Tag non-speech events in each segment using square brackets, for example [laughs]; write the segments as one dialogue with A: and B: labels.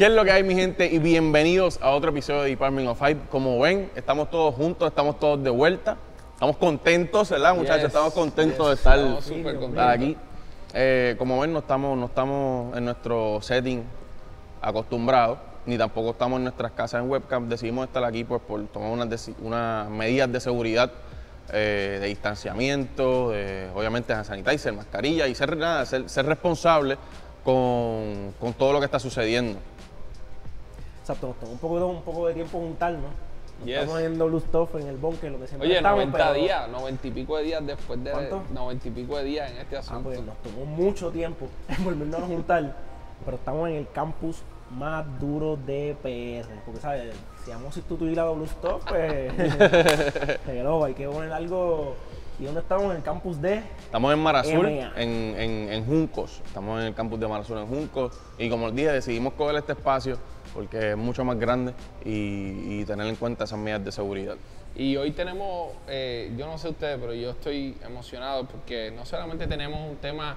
A: ¿Qué es lo que hay, mi gente? Y bienvenidos a otro episodio de Department of Hype. Como ven, estamos todos juntos, estamos todos de vuelta. Estamos contentos, ¿verdad, muchachos?
B: Yes,
A: estamos contentos
B: yes.
A: de estar,
B: contentos.
A: estar aquí. Eh, como ven, no estamos, no estamos en nuestro setting acostumbrado, ni tampoco estamos en nuestras casas en webcam. Decidimos estar aquí pues, por tomar unas, unas medidas de seguridad, eh, de distanciamiento, de, obviamente de sanitizer, mascarilla y ser, nada, ser, ser responsable con, con todo lo que está sucediendo.
C: Exacto, nos tomó un poco, un poco de tiempo juntarnos. Nos
B: Yes.
C: Estamos en W Stuff, en el bunker, lo que siempre
B: Oye,
C: estamos,
B: 90
C: pero-
B: días, 90 y pico de días después de.
C: ¿Cuánto?
B: 90 y pico de días en este
C: Ah,
B: asunto.
C: pues nos tomó mucho tiempo en [laughs] volvernos a juntar, pero estamos en el campus más duro de PR. Porque, ¿sabes? Si vamos a sustituir a W Stuff, pues. [laughs] [laughs] hello, hay que poner algo. ¿Y dónde estamos? En el campus de.
A: Estamos en Marazul,
C: MA.
A: en, en, en Juncos. Estamos en el campus de Marazul en Juncos. Y como les dije, decidimos coger este espacio porque es mucho más grande y, tener en cuenta esas medidas de seguridad.
B: Y hoy tenemos, eh, yo no sé ustedes, pero yo estoy emocionado porque no solamente tenemos un tema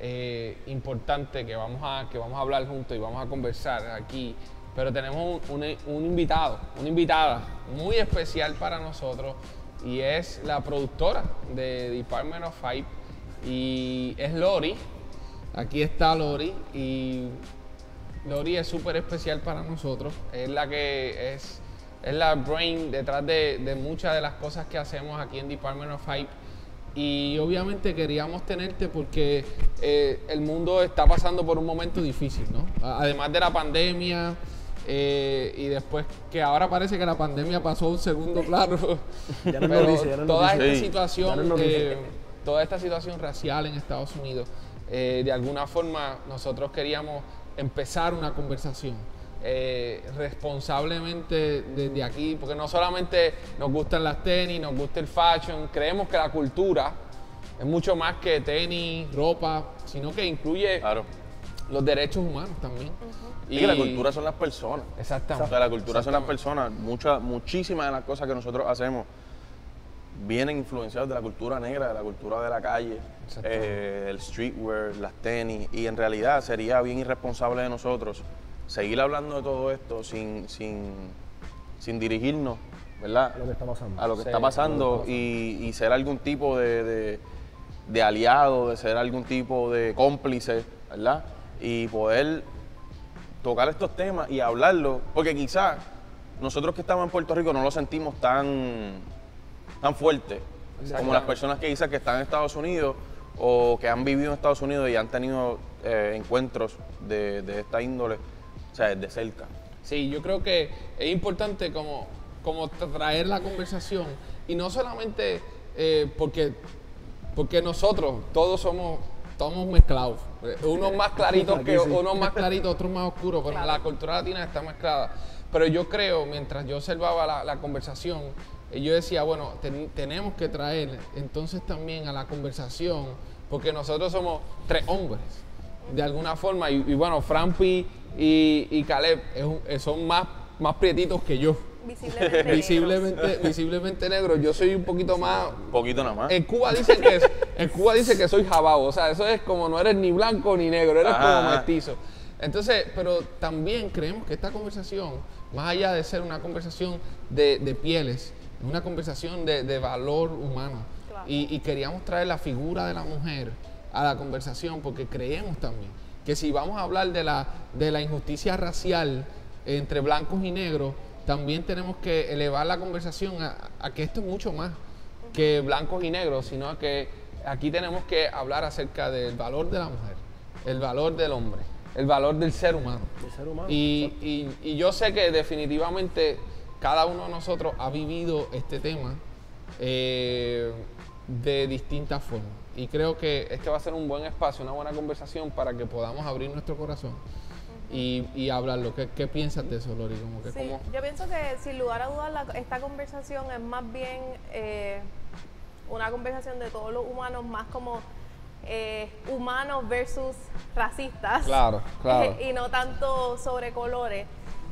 B: eh, importante que vamos, a, que vamos a hablar juntos y vamos a conversar aquí, pero tenemos un, un- invitado, una invitada muy especial para nosotros y es la productora de Department of Hype y es Lori. Aquí está Lori y Lori es súper especial para nosotros. Es la que es, es la brain detrás de, de muchas de las cosas que hacemos aquí en Department of Hype. Y obviamente queríamos tenerte porque eh, el mundo está pasando por un momento difícil, ¿no? Además de la pandemia eh, y después que ahora parece que la pandemia pasó a un segundo plano. [laughs]
C: Ya no
B: Pero
C: noticia, ya no
B: toda esta
A: Sí.
B: Situación,
C: no
B: eh, toda esta situación racial en Estados Unidos, eh, de alguna forma nosotros queríamos empezar una conversación eh, responsablemente desde aquí, porque no solamente nos gustan las tenis, nos gusta el fashion, creemos que la cultura es mucho más que tenis, ropa, sino que incluye
A: Claro.
B: los derechos humanos también.
A: Y que la cultura son las personas. O
B: Exactamente.
A: sea, la cultura son las personas. Muchas, muchísimas de las cosas que nosotros hacemos vienen influenciadas de la cultura negra, de la cultura de la calle, eh, el streetwear, las tenis. Y en realidad sería bien irresponsable de nosotros seguir hablando de todo esto sin, sin, sin dirigirnos, ¿verdad?
C: Lo que está pasando.
A: a lo que
B: Sí,
A: está pasando y, y ser algún tipo de, de- de aliado, de ser algún tipo de cómplice, ¿verdad? Y poder tocar estos temas y hablarlo, porque quizás nosotros que estamos en Puerto Rico no lo sentimos tan, tan fuerte como las personas que quizás que están en Estados Unidos o que han vivido en Estados Unidos y han tenido eh, encuentros de, de esta índole, o sea, de cerca.
B: Sí, yo creo que es importante como, como traer la conversación y no solamente eh, porque, porque nosotros todos somos, somos mezclados. Eh, Unos más claritos [laughs] que unos más claritos, otros más oscuros, pero la cultura latina está mezclada. Pero yo creo, mientras yo observaba la, la conversación, yo decía, bueno, ten- tenemos que traer entonces también a la conversación, porque nosotros somos tres hombres, de alguna forma, y, y bueno, Frampi y, y Caleb es un- eh, son más, más prietitos que yo.
D: Visiblemente. negros.
B: Visiblemente, visiblemente negros. Yo soy un poquito más.
A: Un poquito nada más.
B: En Cuba dicen que es- en Cuba dice que soy jabao, o sea, eso es como no eres ni blanco ni negro, eres
A: Ajá,
B: como mestizo. Entonces, pero también creemos que esta conversación, más allá de ser una conversación de, de pieles, es una conversación de, de valor humano.
D: Claro.
B: Y, y queríamos traer la figura de la mujer a la conversación porque creemos también que si vamos a hablar de la, de la injusticia racial entre blancos y negros, también tenemos que elevar la conversación a, a que esto es mucho más que blancos y negros, sino que aquí tenemos que hablar acerca del valor de la mujer, el valor del hombre, el valor del ser humano.
C: Del ser humano,
B: Y, y- y yo sé que definitivamente cada uno de nosotros ha vivido este tema eh, de distintas formas. Y creo que este va a ser un buen espacio, una buena conversación para que podamos abrir nuestro corazón y, y hablarlo. ¿Qué, qué piensas de eso, Lori? Como que
D: Sí, yo pienso que sin lugar a dudas la- esta conversación es más bien eh, una conversación de todos los humanos, más como eh, humanos versus racistas.
B: Claro, claro. [laughs]
D: y no tanto sobre colores.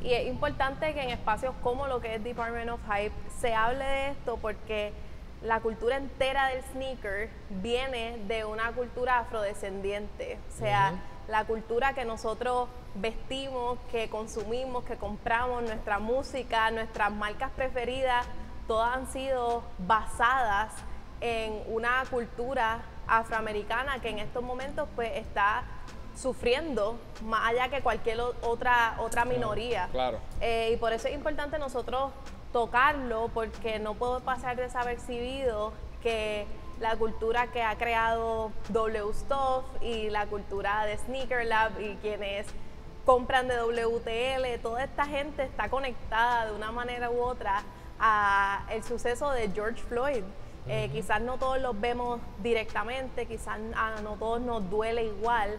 D: Y es importante que en espacios como lo que es Department of Hype se hable de esto porque la cultura entera del sneaker viene de una cultura afrodescendiente. O sea, la cultura que nosotros vestimos, que consumimos, que compramos, nuestra música, nuestras marcas preferidas, todas han sido basadas en una cultura afroamericana que en estos momentos pues está sufriendo más allá que cualquier otra otra minoría.
B: claro.
D: Eh, y por eso es importante nosotros tocarlo porque no puedo pasar desapercibido que la cultura que ha creado W Stuff y la cultura de Sneaker Lab y quienes compran de WTL, toda esta gente está conectada de una manera u otra a el suceso de George Floyd. Eh, quizás no todos los vemos directamente, quizás a no todos nos duele igual,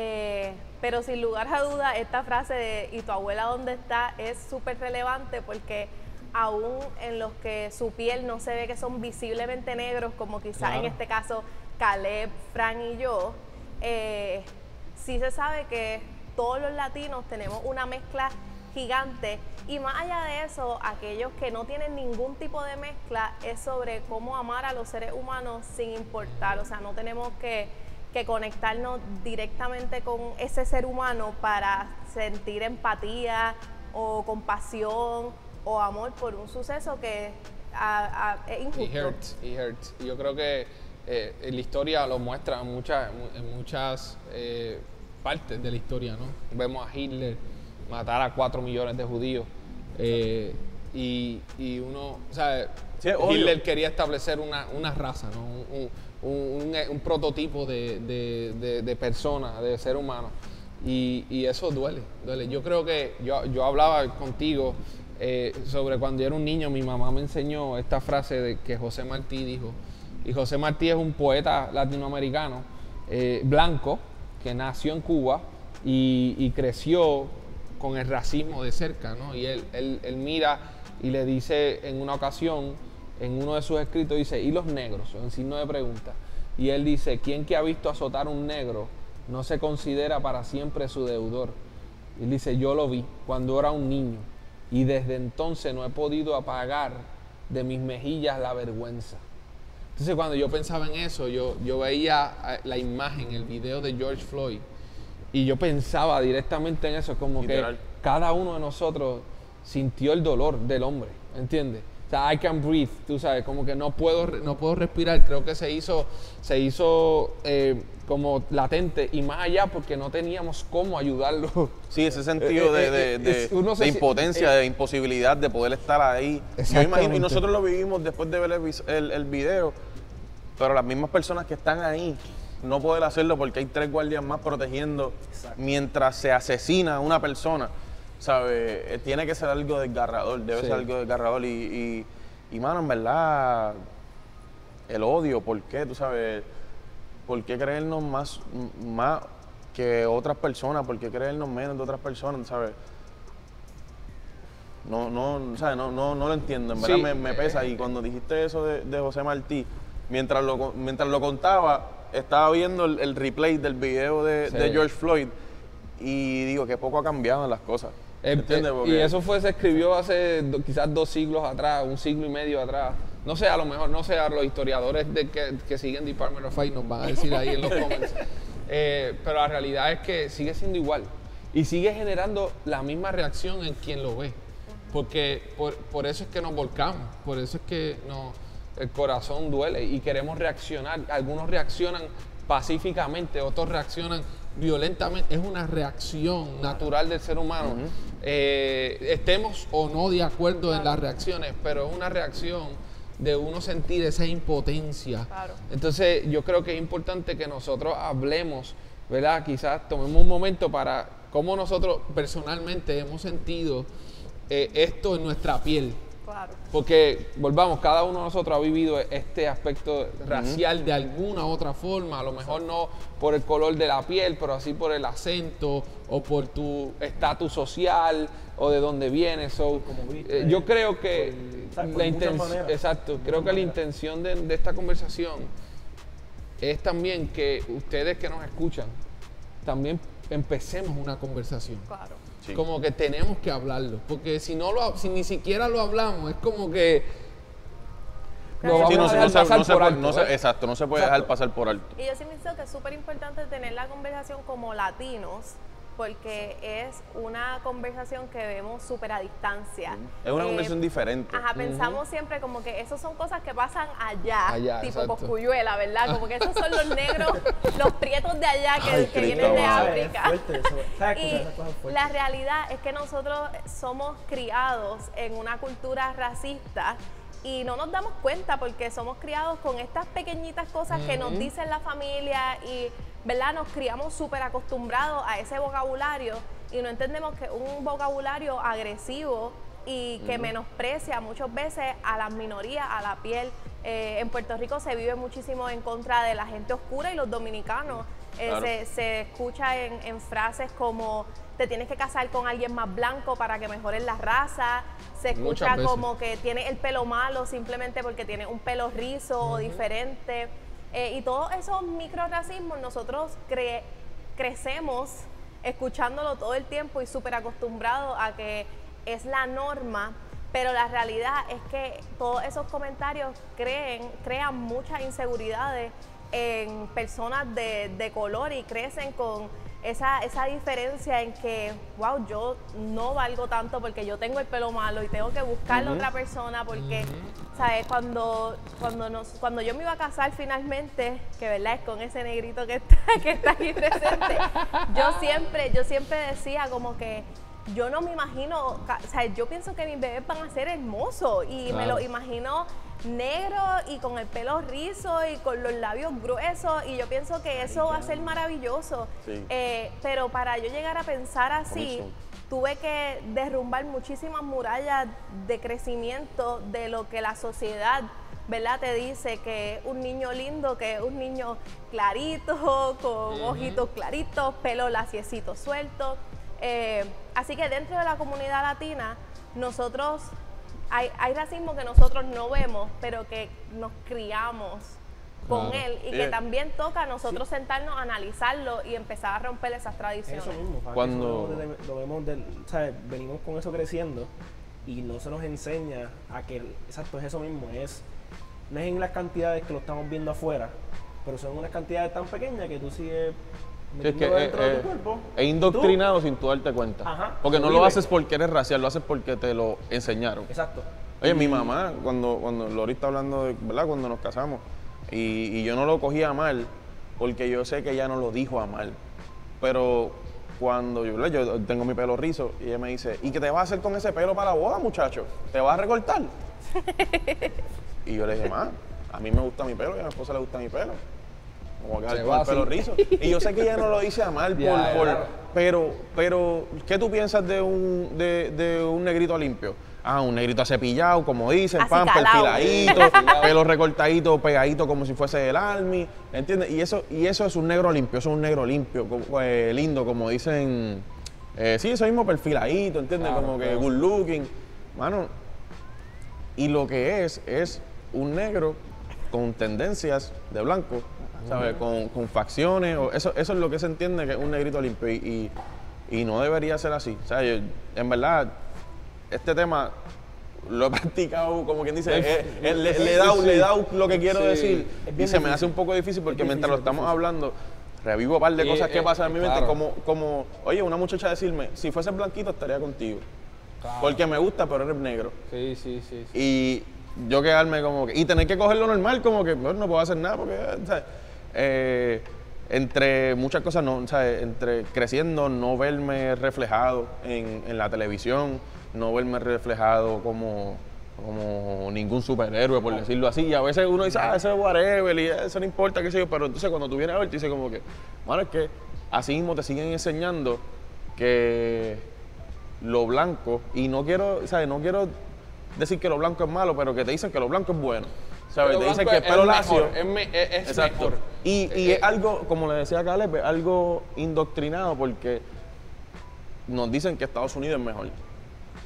D: eh, pero sin lugar a duda esta frase de ¿y tu abuela dónde está? es súper relevante porque aún en los que su piel no se ve que son visiblemente negros, como quizás en este caso Caleb, Fran y yo, eh, sí se sabe que todos los latinos tenemos una mezcla gigante. Y más allá de eso, aquellos que no tienen ningún tipo de mezcla es sobre cómo amar a los seres humanos sin importar, o sea, no tenemos que, que conectarnos directamente con ese ser humano para sentir empatía o compasión o amor por un suceso que a- a- es
B: It
D: injusto.
B: hurts, it hurts. Yo creo que eh, la historia lo muestra en muchas, en muchas eh, partes de la historia, ¿no? Vemos a Hitler matar a 4 millones de judíos eh, y, y uno, o sea,
A: Sí, es obvio.
B: Hitler quería establecer una, una raza, ¿no? Un, un- un- prototipo de, de, de- de persona, de ser humano. Y, y eso duele, duele. Yo creo que yo, yo hablaba contigo eh, sobre cuando yo era un niño, mi mamá me enseñó esta frase de que José Martí dijo. Y José Martí es un poeta latinoamericano eh, blanco que nació en Cuba y, y creció con el racismo de cerca, ¿no? Y él, él- él mira y le dice en una ocasión, en uno de sus escritos, dice, ¿y los negros? En signo de pregunta. Y él dice, ¿quién que ha visto azotar a un negro no se considera para siempre su deudor? Y él dice, yo lo vi cuando era un niño y desde entonces no he podido apagar de mis mejillas la vergüenza. Entonces cuando yo pensaba en eso, yo, yo veía eh, la imagen, el video de George Floyd y yo pensaba directamente en eso, como
A: Literal.
B: que cada uno de nosotros sintió el dolor del hombre, ¿entiendes? O sea, I can breathe, tú sabes, como que no puedo, no puedo respirar. Creo que se hizo, se hizo eh, como latente y más allá porque no teníamos cómo ayudarlo. [laughs]
A: Sí, ese sentido de,
B: se
A: impotencia,
B: eh,
A: de imposibilidad de poder estar ahí. Yo
B: Exactamente.
A: imagino, y nosotros lo vivimos después de ver el, vis- el, el video, pero las mismas personas que están ahí no poder hacerlo porque hay tres guardias más protegiendo
C: Exacto.
A: mientras se asesina a una persona, ¿sabe? Eh, Tiene que ser algo desgarrador, debe
B: Sí.
A: ser algo desgarrador. Y, y, y, mano, en verdad, el odio, ¿por qué? Tú sabes, ¿por qué creernos más, más que otras personas? ¿Por qué creernos menos de otras personas? ¿Sabes? No, no, ¿sabes? no, no, no lo entiendo, en verdad
B: Sí,
A: me, me pesa. Y cuando dijiste eso de, de José Martí, mientras lo, mientras lo contaba, estaba viendo el, el replay del video de,
B: Sí.
A: de George Floyd y digo que poco ha cambiado en las cosas.
B: Eh, eh, y eso fue, se escribió hace do- quizás dos siglos atrás, un siglo y medio atrás. No sé, a lo mejor, no sé, a los historiadores de que, que siguen Department of Fight nos van a decir ahí en los [laughs] comments. Eh, pero la realidad es que sigue siendo igual. Y sigue generando la misma reacción en quien lo ve. Porque por, por eso es que nos volcamos, por eso es que el corazón duele y queremos reaccionar. Algunos reaccionan pacíficamente, otros reaccionan violentamente. Es una reacción natural del ser humano. Eh, estemos o no de acuerdo en las reacciones, pero es una reacción de uno sentir esa impotencia.
D: Claro.
B: Entonces yo creo que es importante que nosotros hablemos, ¿verdad? Quizás tomemos un momento para cómo nosotros personalmente hemos sentido eh, esto en nuestra piel.
D: Claro.
B: Porque, volvamos, cada uno de nosotros ha vivido este aspecto racial de alguna u otra forma, a lo mejor no por el color de la piel, pero así por el acento o por tu estatus social o de dónde vienes. So,
C: Como viste,
B: eh, yo creo que.
C: Por
B: la
C: muchas
B: inten-
C: maneras.
B: exacto, creo que la intención de, de esta conversación es también que ustedes que nos escuchan también empecemos una conversación.
D: Claro.
A: Sí.
B: Como que tenemos que hablarlo, porque si no lo, si ni siquiera lo hablamos, es como que
A: Sí, no,
B: a
A: se-
B: dejar
A: no se-
B: pasar
A: no se
B: por
A: puede-
B: alto,
A: no se-
B: ¿eh?
A: exacto, no se puede
C: Exacto.
A: dejar pasar por alto.
D: Y yo sí pienso que es súper importante tener la conversación como latinos, porque es una conversación que vemos súper a distancia.
A: Es una
D: Eh,
A: conversación diferente.
D: Ajá, pensamos siempre como que eso son cosas que pasan allá,
B: Allá,
D: tipo. Coscuyuela, ¿verdad? Como que esos son los [laughs] negros, los prietos de allá que,
A: Ay,
D: que
A: Cristo
D: vienen de.
C: Es
D: África.
C: fuerte eso. ¿Sabes?
D: Y
C: Esas cosas fuertes.
D: la realidad es que nosotros somos criados en una cultura racista y no nos damos cuenta porque somos criados con estas pequeñitas cosas que nos dice la familia y, ¿verdad? Nos criamos súper acostumbrados a ese vocabulario y no entendemos que un vocabulario agresivo y que menosprecia muchas veces a las minorías, a la piel. Eh, en Puerto Rico se vive muchísimo en contra de la gente oscura y los dominicanos. Eh,
A: Claro.
D: se, se escucha en, en frases como te tienes que casar con alguien más blanco para que mejores la raza. Se escucha como que tiene el pelo malo simplemente porque tiene un pelo rizo o diferente. Eh, y todos esos microracismos nosotros cre- crecemos escuchándolo todo el tiempo y súper acostumbrados a que es la norma. Pero la realidad es que todos esos comentarios creen, crean muchas inseguridades en personas de, de color y crecen con esa, esa diferencia en que, wow, yo no valgo tanto porque yo tengo el pelo malo y tengo que buscarle a otra persona porque, ¿sabes? Cuando, cuando, nos, cuando yo me iba a casar finalmente, que verdad es con ese negrito que está, [laughs] que está aquí presente, yo siempre, yo siempre decía como que yo no me imagino, o sea, yo pienso que mis bebés van a ser hermosos y me lo imagino negro y con el pelo rizo y con los labios gruesos y yo pienso que eso va a ser maravilloso.
A: Sí.
D: Eh, pero para yo llegar a pensar así, tuve que derrumbar muchísimas murallas de crecimiento de lo que la sociedad ¿verdad? Te dice que es un niño lindo, que es un niño clarito, [laughs] con ojitos claritos, pelo laciecito suelto. Eh, así que dentro de la comunidad latina, nosotros, hay, hay racismo que nosotros no vemos, pero que nos criamos con
B: Claro.
D: él y que también toca a nosotros sentarnos a analizarlo y empezar a romper esas tradiciones.
C: Eso mismo,
A: Cuando-
C: eso lo, lo vemos ¿sabes? Venimos con eso creciendo y no se nos enseña a que, exacto, es eso mismo, es, no es en las cantidades que lo estamos viendo afuera, pero son unas cantidades tan pequeñas que tú sigues
A: Sí, es que
C: metiéndolo
A: es,
C: dentro de
A: es-
C: tu cuerpo.
A: es indoctrinado sin tú darte cuenta.
C: Ajá,
A: porque no
C: lo
A: haces porque eres racial, lo haces porque te lo enseñaron.
C: Exacto.
A: Oye, mi mamá, cuando, cuando Lori está hablando de, ¿verdad? Cuando nos casamos, y, y yo no lo cogía a mal, porque yo sé que ella no lo dijo a mal. Pero cuando yo, yo tengo mi pelo rizo, y ella me dice, ¿y qué te vas a hacer con ese pelo para la boda, muchacho? ¿Te vas a recortar? [laughs] y yo le dije, ma, a mí me gusta mi pelo y a mi esposa le gusta mi pelo. Como
B: va
A: el pelo rizo. Y yo sé que ella no lo dice a mal, [laughs] por, pero, pero, ¿qué tú piensas de un, de, de un negrito limpio? Ah, un negrito acepillado, como dicen, pan, perfiladito, [laughs] pelo recortadito, pegadito como si fuese el army, ¿entiendes? Y eso, y eso es un negro limpio, eso es un negro limpio, como- eh, lindo, como dicen, eh, sí, eso mismo perfiladito, ¿entiendes?
B: Claro,
A: como que good looking. Mano, y lo que es, es un negro con tendencias de blanco, ¿sabes? Con, con facciones, o eso, eso es lo que se entiende que es un negrito limpio y, y- y no debería ser así. O sea, yo- en verdad, este tema lo he [laughs] practicado, como quien dice, eh, eh, le, le he dado, le he dado lo que quiero
B: Sí.
A: decir y se me hace un poco difícil porque mientras lo estamos
C: difícil.
A: hablando, revivo un par de
B: Y,
A: cosas que pasan en mi mente,
B: claro.
A: como, como, oye, una muchacha decirme, si fueses blanquito estaría contigo.
B: Claro.
A: Porque me gusta, pero eres negro.
B: Sí, sí, sí. sí.
A: Y yo quedarme como que. Y tener que cogerlo normal, como que bueno, no puedo hacer nada, porque. ¿sabes? Eh, entre muchas cosas, no, ¿sabes? Entre creciendo, no verme reflejado en, en la televisión, no verme reflejado como, como ningún superhéroe, por decirlo así. Y a veces uno dice, ah, ese es whatever, y eso no importa, qué sé yo. Pero entonces cuando tú vienes a ver, te dices como que, bueno, es que así mismo te siguen enseñando que lo blanco, y no quiero, ¿sabes? No quiero decir que lo blanco es malo, pero que te dicen que lo blanco es bueno. ¿Sabes? Te dicen que el
B: es
A: pelo
B: mejor,
A: lacio.
B: Es, me- es- es
A: Exacto.
B: mejor.
A: Y, y
B: Eh,
A: es algo, como le decía Caleb, es algo indoctrinado porque nos dicen que Estados Unidos es mejor.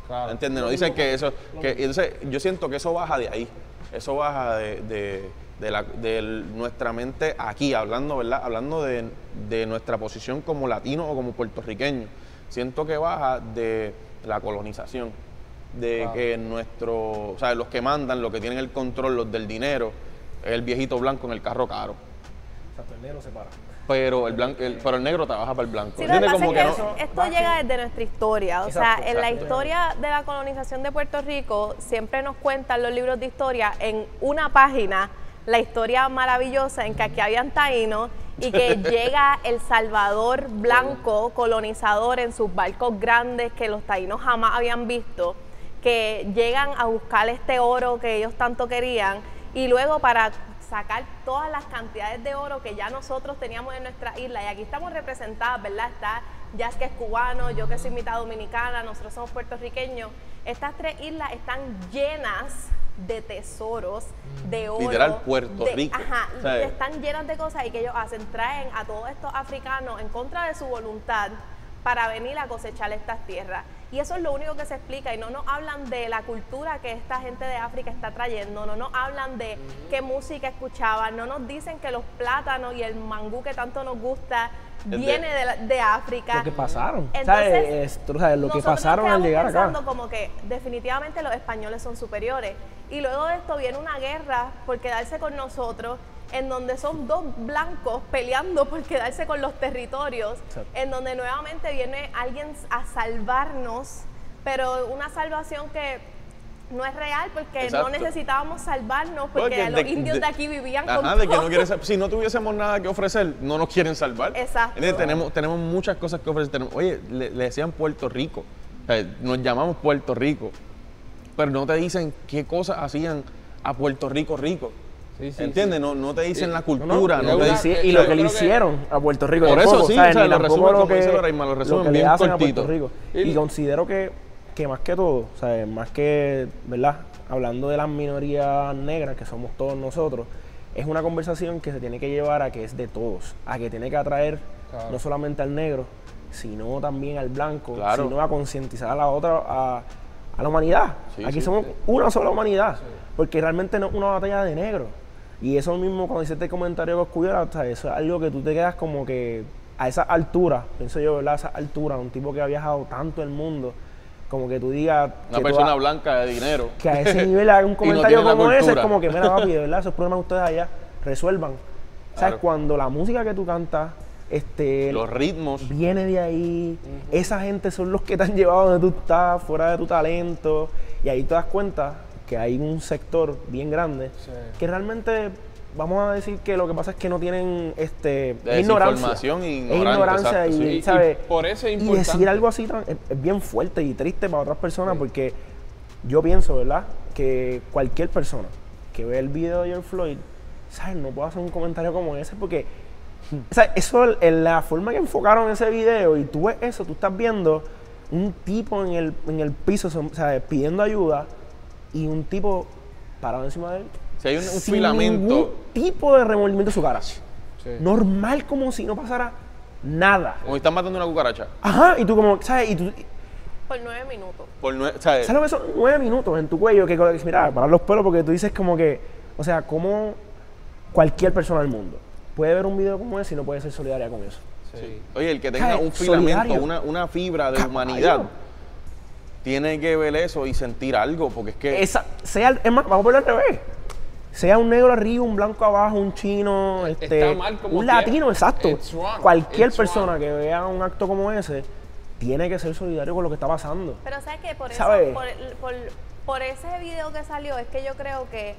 B: claro.
A: ¿Entiendes? Nos dicen que eso. Que, entonces, yo siento que eso baja de ahí. Eso baja de, de- de la- de nuestra mente aquí, hablando, ¿verdad? Hablando de, de nuestra posición como latino o como puertorriqueño. Siento que baja de la colonización. de que nuestro, o sea, los que mandan, los que tienen el control, los del dinero, es el viejito blanco en el carro caro.
C: O sea, el negro se para.
A: Pero el, blanco, el, pero el negro trabaja para el blanco.
D: Sí, lo que
A: ¿Entiendes?
D: pasa
A: Como
D: es
A: que
D: que
A: no-
D: esto llega desde nuestra historia. O sea,
C: Exacto,
D: en la
C: exacto.
D: historia de la colonización de Puerto Rico, siempre nos cuentan los libros de historia en una página la historia maravillosa en que aquí habían taínos y que [laughs] llega el Salvador blanco colonizador en sus barcos grandes que los taínos jamás habían visto, que llegan a buscar este oro que ellos tanto querían y luego para sacar todas las cantidades de oro que ya nosotros teníamos en nuestra isla. Y aquí estamos representadas, ¿verdad? Está Jazz que es cubano, yo que soy mitad dominicana, nosotros somos puertorriqueños. Estas tres islas están llenas de tesoros, de oro.
A: Literal, Puerto
D: de-
A: Rico,
D: Ajá,
A: ¿sabes?
D: están llenas de cosas y que ellos hacen, traen a todos estos africanos en contra de su voluntad para venir a cosechar estas tierras. Y eso es lo único que se explica y no nos hablan de la cultura que esta gente de África está trayendo, no nos hablan de qué música escuchaban, no nos dicen que los plátanos y el mangú que tanto nos gusta viene de, la- de África.
C: Lo que pasaron.
D: Entonces,
C: ¿sabes? Esto, o sea, lo que pasaron al llegar acá.
D: pensando como que definitivamente los españoles son superiores. Y luego de esto viene una guerra por quedarse con nosotros, en donde son dos blancos peleando por quedarse con los territorios,
C: Exacto.
D: en donde nuevamente viene alguien a salvarnos, pero una salvación que no es real porque
A: Exacto.
D: no necesitábamos salvarnos porque,
A: Porque
D: los
A: de-
D: indios de,
A: de-
D: aquí vivían
A: Ajá,
D: con
A: de que
D: todo.
A: no si no tuviésemos nada que ofrecer, no nos quieren salvar.
D: Exacto.
A: Tenemos, tenemos muchas cosas que ofrecer. Tenemos- oye, le, le decían Puerto Rico. O sea, nos llamamos Puerto Rico. Pero no te dicen qué cosas hacían a Puerto Rico rico.
B: Sí, sí,
A: ¿Entiendes? No, no te dicen
B: Sí.
A: la
C: No, no,
A: cultura.
B: y
A: No, te
B: una-
A: dicen-
C: y lo que le
B: que-
C: hicieron a Puerto Rico.
A: Por
C: tampoco,
A: eso sí,
C: ¿sabes?
A: o sea,
C: Ni
A: lo resumen,
C: lo que,
A: dice Lorraima, lo resumen
C: que le
A: bien
C: hacen a. Puerto Rico.
B: Y-
C: Y, considero que, que más que todo, ¿sabes? más que, ¿verdad? Hablando de las minorías negras, que somos todos nosotros, es una conversación que se tiene que llevar a que es de todos, a que tiene que atraer
B: Claro.
C: no solamente al negro, sino también al blanco,
A: Claro.
C: sino a concientizar a la otra, a, a la humanidad.
A: Sí,
C: Aquí
A: sí,
C: somos
A: sí.
C: una sola humanidad, porque realmente no es una batalla de negros. Y eso mismo, cuando hiciste el comentario con Cuyera, o sea, eso es algo que tú te quedas como que a esa altura, pienso yo, ¿verdad? A esa altura, un tipo que ha viajado tanto el mundo, como que tú digas.
A: una
C: que tú
A: persona
C: ha-
A: blanca de dinero.
C: Que a ese nivel haga un [laughs] comentario como ese, es como que, mira, papi, de [laughs] verdad, esos problemas que ustedes allá resuelvan. ¿Sabes?
A: Claro.
C: Cuando la música que tú cantas, este,
A: Los ritmos.
C: viene de ahí. Esa gente son los que te han llevado donde tú estás, fuera de tu talento. Y ahí te das cuenta que hay un sector bien grande
B: Sí.
C: que realmente, vamos a decir que lo que pasa es que no tienen este, es ignorancia.
A: Desinformación y ignorancia, sí.
B: Y-
C: ¿sabes?
B: y por eso es
C: Y decir
B: importante.
C: algo así tan- es, es bien fuerte y triste para otras personas porque yo pienso, ¿verdad? Que cualquier persona que ve el video de George Floyd, ¿sabes? No puede hacer un comentario como ese porque, o sea, eso, en la forma que enfocaron ese video y tú ves eso, tú estás viendo un tipo en el, en el piso, o sea, pidiendo ayuda y un tipo parado encima de él.
A: Si hay un, un
C: sin
A: filamento.
C: ningún tipo de remordimiento en su cara.
B: Sí.
C: Normal como si no pasara nada.
A: Como si están matando una cucaracha.
C: Ajá, y tú como, ¿sabes? Y tú,
D: Por nueve minutos.
A: Por nue- ¿sabes?
C: ¿Sabes lo que son nueve minutos en tu cuello? Que, que mira, parar los pelos porque tú dices como que, o sea, como cualquier persona del mundo puede ver un video como ese y no puede ser solidaria con eso.
B: Sí.
A: Oye, el que tenga
C: ¿Sabes?
A: un filamento, una, una fibra de
C: Caballo.
A: humanidad, tiene que ver eso y sentir algo, porque es que
C: Esa, sea, es más, vamos a ponerlo al revés. Sea un negro arriba, un blanco abajo, un chino, este,
B: Está mal como
C: un
B: quiera.
C: latino, exacto.
B: It's wrong.
C: Cualquier
B: It's
C: persona
B: wrong.
C: que vea un acto como ese tiene que ser solidario con lo que está pasando.
D: Pero sabes que por eso, por, el- por- por ese video que salió, es que yo creo que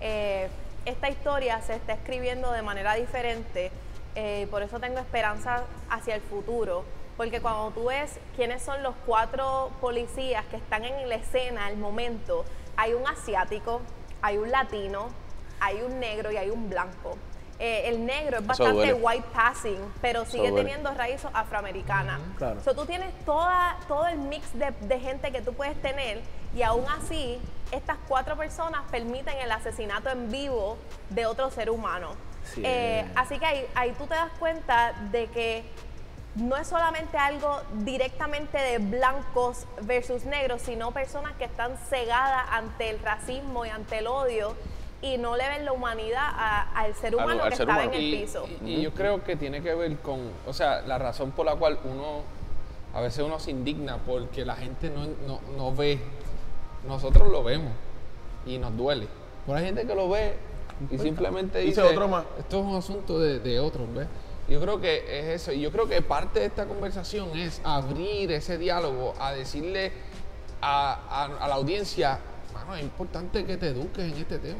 D: eh, esta historia se está escribiendo de manera diferente. eh, por eso tengo esperanza hacia el futuro. Porque cuando tú ves quiénes son los cuatro policías que están en la escena al momento, hay un asiático, hay un latino, hay un negro y hay un blanco. Eh, el negro es bastante white passing, pero sigue teniendo raíces afroamericanas.
C: Claro.
D: So, tú tienes toda, todo el mix de, de gente que tú puedes tener y aún así estas cuatro personas permiten el asesinato en vivo de otro ser humano.
C: Sí.
D: Eh, así que ahí, ahí tú te das cuenta de que no es solamente algo directamente de blancos versus negros, sino personas que están cegadas ante el racismo y ante el odio y no le ven la humanidad a- al ser humano
A: al
D: que
A: ser
D: estaba
A: humano.
D: en el
B: Y-
D: piso.
B: Y, y yo creo que tiene que ver con, o sea, la razón por la cual uno, a veces uno se indigna porque la gente no, no, no ve nosotros lo vemos y nos duele. Pero hay gente que lo ve y simplemente
A: Dice
B: dice,
A: otro más.
B: esto es un asunto de, de otros, ¿ves? Yo creo que es eso. Y yo creo que parte de esta conversación es abrir ese diálogo a decirle a, a- a la audiencia, mano, es importante que te eduques en este tema.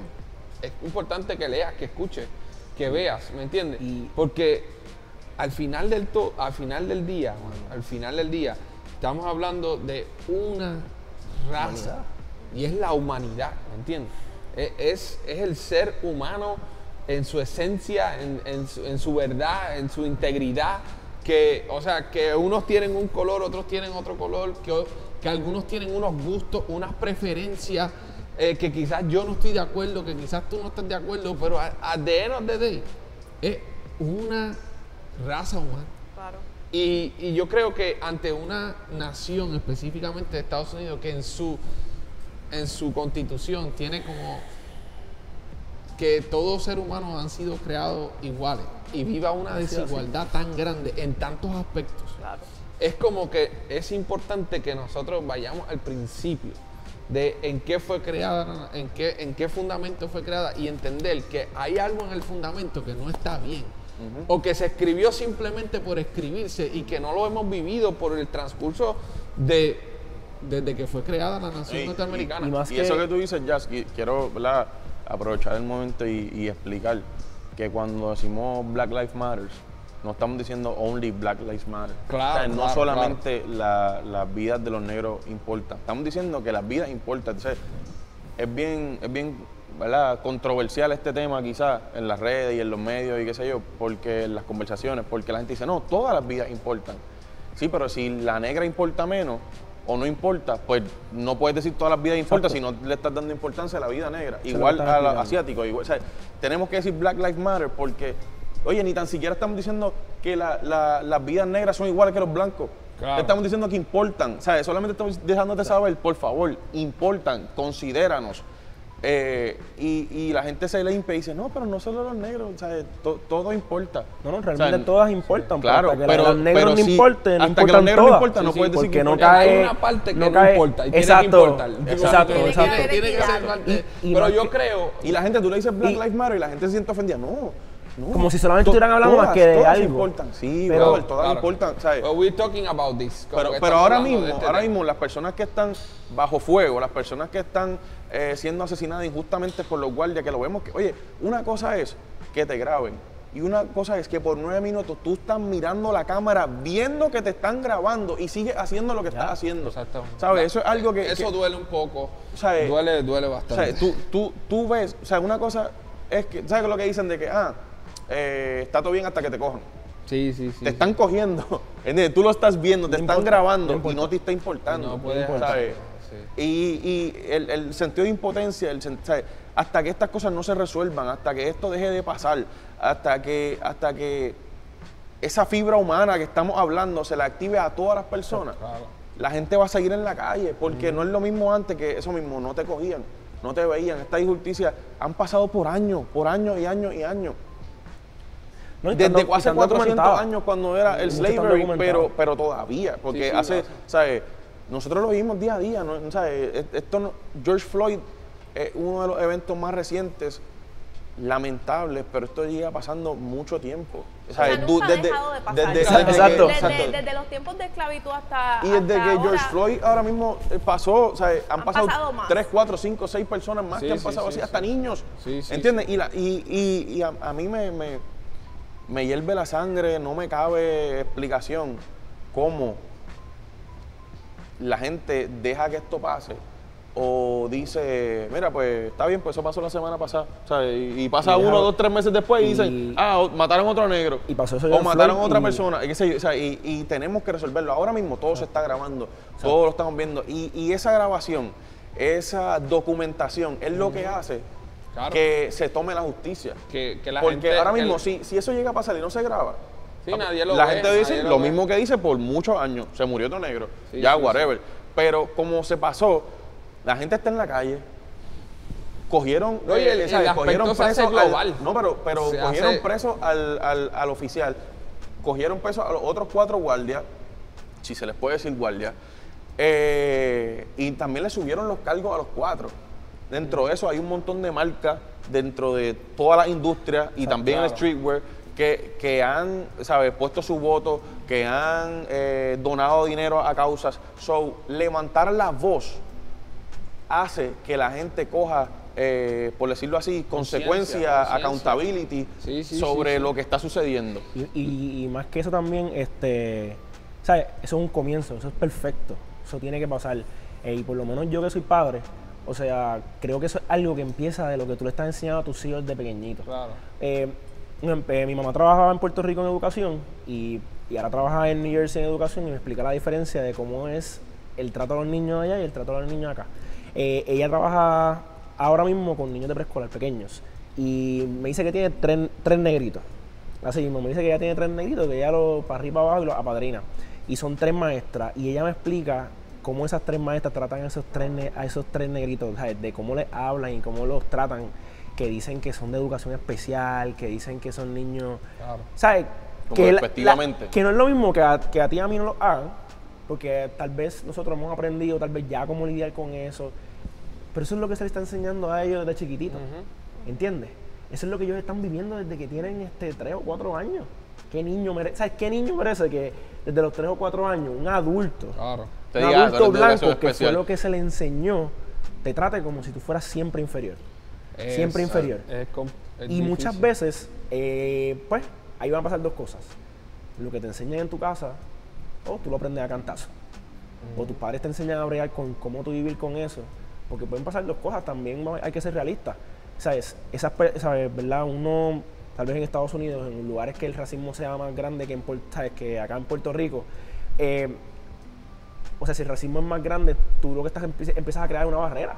B: Es importante que leas, que escuches, que veas, ¿me entiendes?
C: Y-
B: Porque al final del to- al final del día, al final del día, estamos hablando de una raza y es la humanidad, ¿me entiendes? E- Es, es el ser humano en su esencia, en, en su, en su verdad, en su integridad, que, o sea, que unos tienen un color, otros tienen otro color, que, que algunos tienen unos gustos, unas preferencias, eh, que quizás yo no estoy de acuerdo, que quizás tú no estás de acuerdo, pero a the end of the day, es una raza humana.
D: Claro.
B: Y, y yo creo que ante una nación, específicamente de Estados Unidos, que en su, en su constitución tiene como que todos ser humanos han sido creados iguales y viva una desigualdad tan grande en tantos aspectos.
D: Claro.
B: Es como que es importante que nosotros vayamos al principio de en qué fue creada, en qué, en qué fundamento fue creada y entender que hay algo en el fundamento que no está bien. O que se escribió simplemente por escribirse y que no lo hemos vivido por el transcurso de desde que fue creada la nación
A: Y-
B: norteamericana.
C: y más
A: Y
C: que-
A: eso que tú dices, Jazz, qui- quiero ¿verdad? Aprovechar el momento y, y explicar que cuando decimos Black Lives Matter, no estamos diciendo only Black Lives Matter.
B: Claro,
A: O sea, no
B: claro,
A: solamente la- las vidas de los negros importan. Estamos diciendo que las vidas importan. Entonces, es bien, es bien ¿verdad? controversial este tema quizás en las redes y en los medios y qué sé yo, porque en las conversaciones, porque la gente dice, no, todas las vidas importan. Sí, pero si la negra importa menos o no importa, pues no puedes decir todas las vidas importan si no le estás dando importancia a la vida negra. igual a asiáticos. Igual, o sea, tenemos que decir Black Lives Matter porque, oye, ni tan siquiera estamos diciendo que la- la- las vidas negras son iguales que los blancos.
B: Claro.
A: Estamos diciendo que importan. O sea, solamente estamos dejándote saber, por favor, importan, considéranos. Eh, y, y la gente se le impide y dice, no, pero no solo los negros, o sea, to- todo importa.
C: No, no,
A: O sea,
C: realmente todas importan. pero
A: Claro,
C: hasta que
A: pero,
C: los negros
A: pero
C: no
A: si-
C: importen, no
A: hasta que los negros no importan, no
B: Sí,
A: puedes decir que
C: porque no cae-
B: Hay una parte que no,
C: cae-
B: importa y
C: exacto,
B: tiene que importar.
C: exacto,
B: Tiene que-
C: exacto.
B: Tiene que ser parte.
C: y
B: Pero
C: más
B: yo creo,
A: Y la gente, tú le dices Black Lives Matter y la gente se siente ofendida. No, no.
C: Como si solamente
A: To-
C: estuvieran hablando más
A: todas,
C: que de
A: todas
C: algo.
A: importan. Sí,
C: Pero-
A: brother, todas
B: Claro.
A: importan. ¿sabes?
B: But we're talking about this.
A: Pero, ahora mismo,
B: este
A: ahora
B: tema.
A: mismo, las personas que están bajo fuego, las personas que están eh, siendo asesinadas injustamente por los guardias, que lo vemos que, oye, una cosa es que te graben y una cosa es que por nueve minutos tú estás mirando la cámara, viendo que te están grabando y sigues haciendo lo que estás haciendo.
B: Exactamente.
A: ¿Sabes? Eso es algo que...
B: Eso
A: que-
B: duele un poco.
A: Eh,
B: duele, duele bastante.
A: sea, tú, tú, tú ves, o sea, una cosa es que, ¿sabes lo que dicen de que, ah, eh, está todo bien hasta que te cojan?
B: sí, sí, sí.
A: te están cogiendo. [laughs] Tú lo estás viendo, te
C: No
A: están
C: importa,
A: grabando
C: no
A: y no te está importando.
B: No puede
A: ¿sabes?
B: Sí.
A: Y, y el, el sentido de impotencia, el, hasta que estas cosas no se resuelvan, hasta que esto deje de pasar, hasta que, hasta que esa fibra humana que estamos hablando se la active a todas las personas,
B: Claro.
A: la gente va a seguir en la calle, porque no es lo mismo antes que eso mismo, no te cogían, no te veían. Estas injusticias han pasado por años, por años y años y años.
C: No,
A: Desde hace
C: están
A: 400
C: documentadas.
A: años cuando era el slavery, pero, pero todavía, porque
B: Sí, sí,
A: hace. ¿sabes? Nosotros lo vivimos día a día, ¿no? ¿sabes? E- Esto no- George Floyd es uno de los eventos más recientes, lamentables, pero esto lleva pasando mucho tiempo.
D: O sea,
A: desde-
D: los tiempos de esclavitud hasta.
A: Y desde
D: hasta
A: que George Floyd ahora mismo eh, pasó, o sea, han,
D: Han
A: pasado,
D: pasado más.
A: 3, 4, 5, 6 personas más
B: Sí,
A: que han pasado
B: sí,
A: así,
B: sí.
A: hasta niños.
B: Sí, sí,
A: ¿Entiendes? Y, la- y, y- y a, a mí me, me, me hierve la sangre, no me cabe explicación cómo la gente deja que esto pase o dice, mira, pues está bien, pues eso pasó la semana pasada. O sea, y, y pasa
C: Y
A: uno, dos, tres meses después y,
C: y-
A: dicen, ah, o- mataron a otro negro.
C: Y pasó eso
A: O mataron a otra
C: y-
A: persona. Y, qué sé yo, o sea, y, y tenemos que resolverlo. Ahora mismo todo se está grabando, todo lo estamos viendo. Y, y esa grabación, esa documentación es lo que hace
B: Claro.
A: que se tome la justicia.
B: Que, que la
A: Porque
B: gente-
A: ahora mismo,
B: el-
A: si, si eso llega a pasar y no se graba,
B: Sí, nadie lo
A: la
B: ve,
A: gente dice
B: lo
A: mismo que dice por muchos años. Se murió otro negro,
B: Sí,
A: ya,
B: sí,
A: whatever. Pero como se pasó, la gente está en la calle. Cogieron,
B: No, y el- el
A: preso al- no, pero, pero
B: Se
A: cogieron
B: hace-
A: preso al, al- al oficial, cogieron preso a los otros cuatro guardias, si se les puede decir guardias, eh, y también le subieron los cargos a los cuatro. Dentro de eso hay un montón de marcas dentro de toda la industria y también el
B: claro.
A: streetwear que, que han, ¿sabes?, puesto su voto, que han eh, donado dinero a causas. So, levantar la voz hace que la gente coja, eh, por decirlo así, consecuencia,
B: conciencia.
A: accountability
B: Sí, sí,
A: sobre
B: sí, sí.
A: lo que está sucediendo.
C: Y, y- y más que eso también, este, ¿sabes? Eso es un comienzo, eso es perfecto, eso tiene que pasar. Eh, y por lo menos yo que soy padre, o sea, creo que eso es algo que empieza de lo que tú le estás enseñando a tus hijos de pequeñito.
B: Claro.
C: Eh, eh, mi mamá trabajaba en Puerto Rico en educación y, y ahora trabaja en New Jersey en educación y me explica la diferencia de cómo es el trato a los niños allá y el trato a los niños acá. Eh, ella trabaja ahora mismo con niños de preescolar pequeños y me dice que tiene tres, tres negritos. Así mismo, me dice que ella tiene tres negritos, que ella los para arriba para abajo y los apadrina. Y son tres maestras y ella me explica cómo esas tres maestras tratan a esos tres, esos tres negritos, de cómo les hablan y cómo los tratan, que dicen que son de educación especial, que dicen que son niños,
B: Claro.
C: ¿sabes? Que, la-
A: despectivamente.
C: la- que no es lo mismo que a, que a ti y a mí no lo hagan, porque tal vez nosotros hemos aprendido tal vez ya cómo lidiar con eso, pero eso es lo que se les está enseñando a ellos desde chiquititos, ¿entiendes? Eso es lo que ellos están viviendo desde que tienen este, tres o cuatro años. ¿Qué niño merece? ¿Sabes qué niño merece que desde los tres o cuatro años un adulto
B: Claro.
C: Un
A: diga, "Ah, tú
C: adulto blanco que fue
A: especial".
C: lo que se le enseñó, te trate como si tú fueras siempre inferior. Siempre inferior.
B: es com- es
C: y muchas veces, eh, pues, ahí van a pasar dos cosas. Lo que te enseñan en tu casa, o tú lo aprendes a cantazo. O tus padres te enseñan a bregar con cómo tú vivir con eso. Porque pueden pasar dos cosas, también hay que ser realistas. ¿Sabes? Esas, ¿sabes? ¿Verdad? Uno, tal vez en Estados Unidos, en lugares que el racismo sea más grande que, en, que acá en Puerto Rico, eh, o sea, si el racismo es más grande, tú lo que estás empie- empiezas a crear una barrera.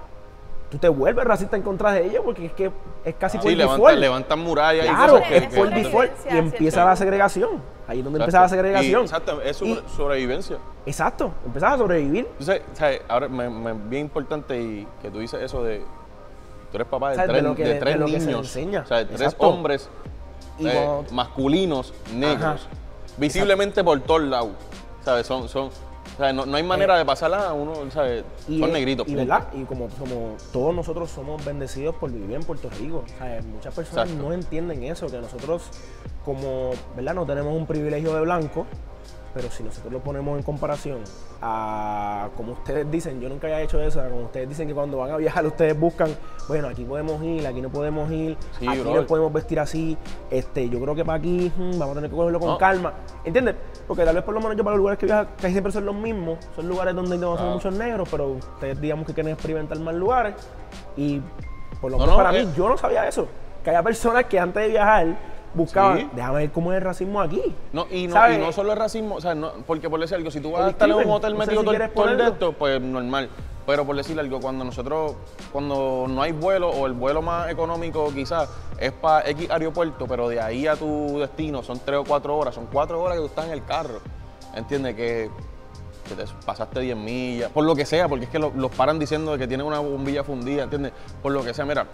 C: Tú te vuelves racista en contra de ellos porque es que es casi por
A: Sí,
C: default.
A: levantan, levantan murallas
C: Claro,
A: y cosas que,
C: es
D: es
C: por default y empieza la segregación. Ahí es donde empieza la
A: Exacto.
C: segregación.
A: Y, exacto, es sobre-
C: Y-
A: sobrevivencia.
C: exacto, empiezas a sobrevivir.
A: Entonces, ¿sabes? ahora me, me- bien importante y que tú dices eso de. Tú eres papá de
C: ¿Sabes? De
A: tres,
C: lo que-
A: de
C: de
A: tres
C: se
A: niños.
C: enseña.
A: O sea, de tres
C: Exacto.
A: hombres
C: Y
A: eh,
C: cuando-
A: masculinos, negros.
C: Ajá.
A: Visiblemente por todos lados. ¿Sabes? Son. son sea, no, no hay manera de pasarla a uno, ¿sabes? son
C: eh,
A: negritos.
C: Y. ¿verdad? y como, como todos nosotros somos bendecidos por vivir en Puerto Rico. ¿sabes? Muchas personas
A: Exacto.
C: no entienden eso, que nosotros como, ¿verdad? No tenemos un privilegio de blanco, pero si nosotros lo ponemos en comparación a, como ustedes dicen, yo nunca había hecho eso, como ustedes dicen que cuando van a viajar ustedes buscan, bueno, aquí podemos ir, aquí no podemos ir,
A: Sí,
C: aquí nos podemos vestir así, este, yo creo que para aquí hmm, vamos a tener que cogerlo con
A: No.
C: calma, ¿entiendes? Porque tal vez por lo menos yo para los lugares que viajo casi siempre son los mismos, son lugares donde no son
A: Ah.
C: muchos negros, pero ustedes digamos que quieren experimentar más lugares y por lo
A: No,
C: menos
A: no,
C: para
A: eh.
C: mí, yo no sabía eso, que había personas que antes de viajar buscaban,
A: Sí.
C: déjame ver cómo es el racismo aquí.
A: No, y no, y no solo el racismo, o sea, no, porque por decir algo, si tú vas
C: El
A: a estar en un hotel
C: no sé
A: metido
C: si
A: todo, el-
C: quieres
A: todo el de esto, pues normal. Pero por decir algo, cuando nosotros, cuando no hay vuelo o el vuelo más económico quizás es para X aeropuerto, pero de ahí a tu destino son tres o cuatro horas, son cuatro horas que tú estás en el carro. ¿Entiendes? Que, que te pasaste 10 millas, por lo que sea, porque es que lo- los paran diciendo que tienen una bombilla fundida, ¿entiendes? Por lo que sea, mira,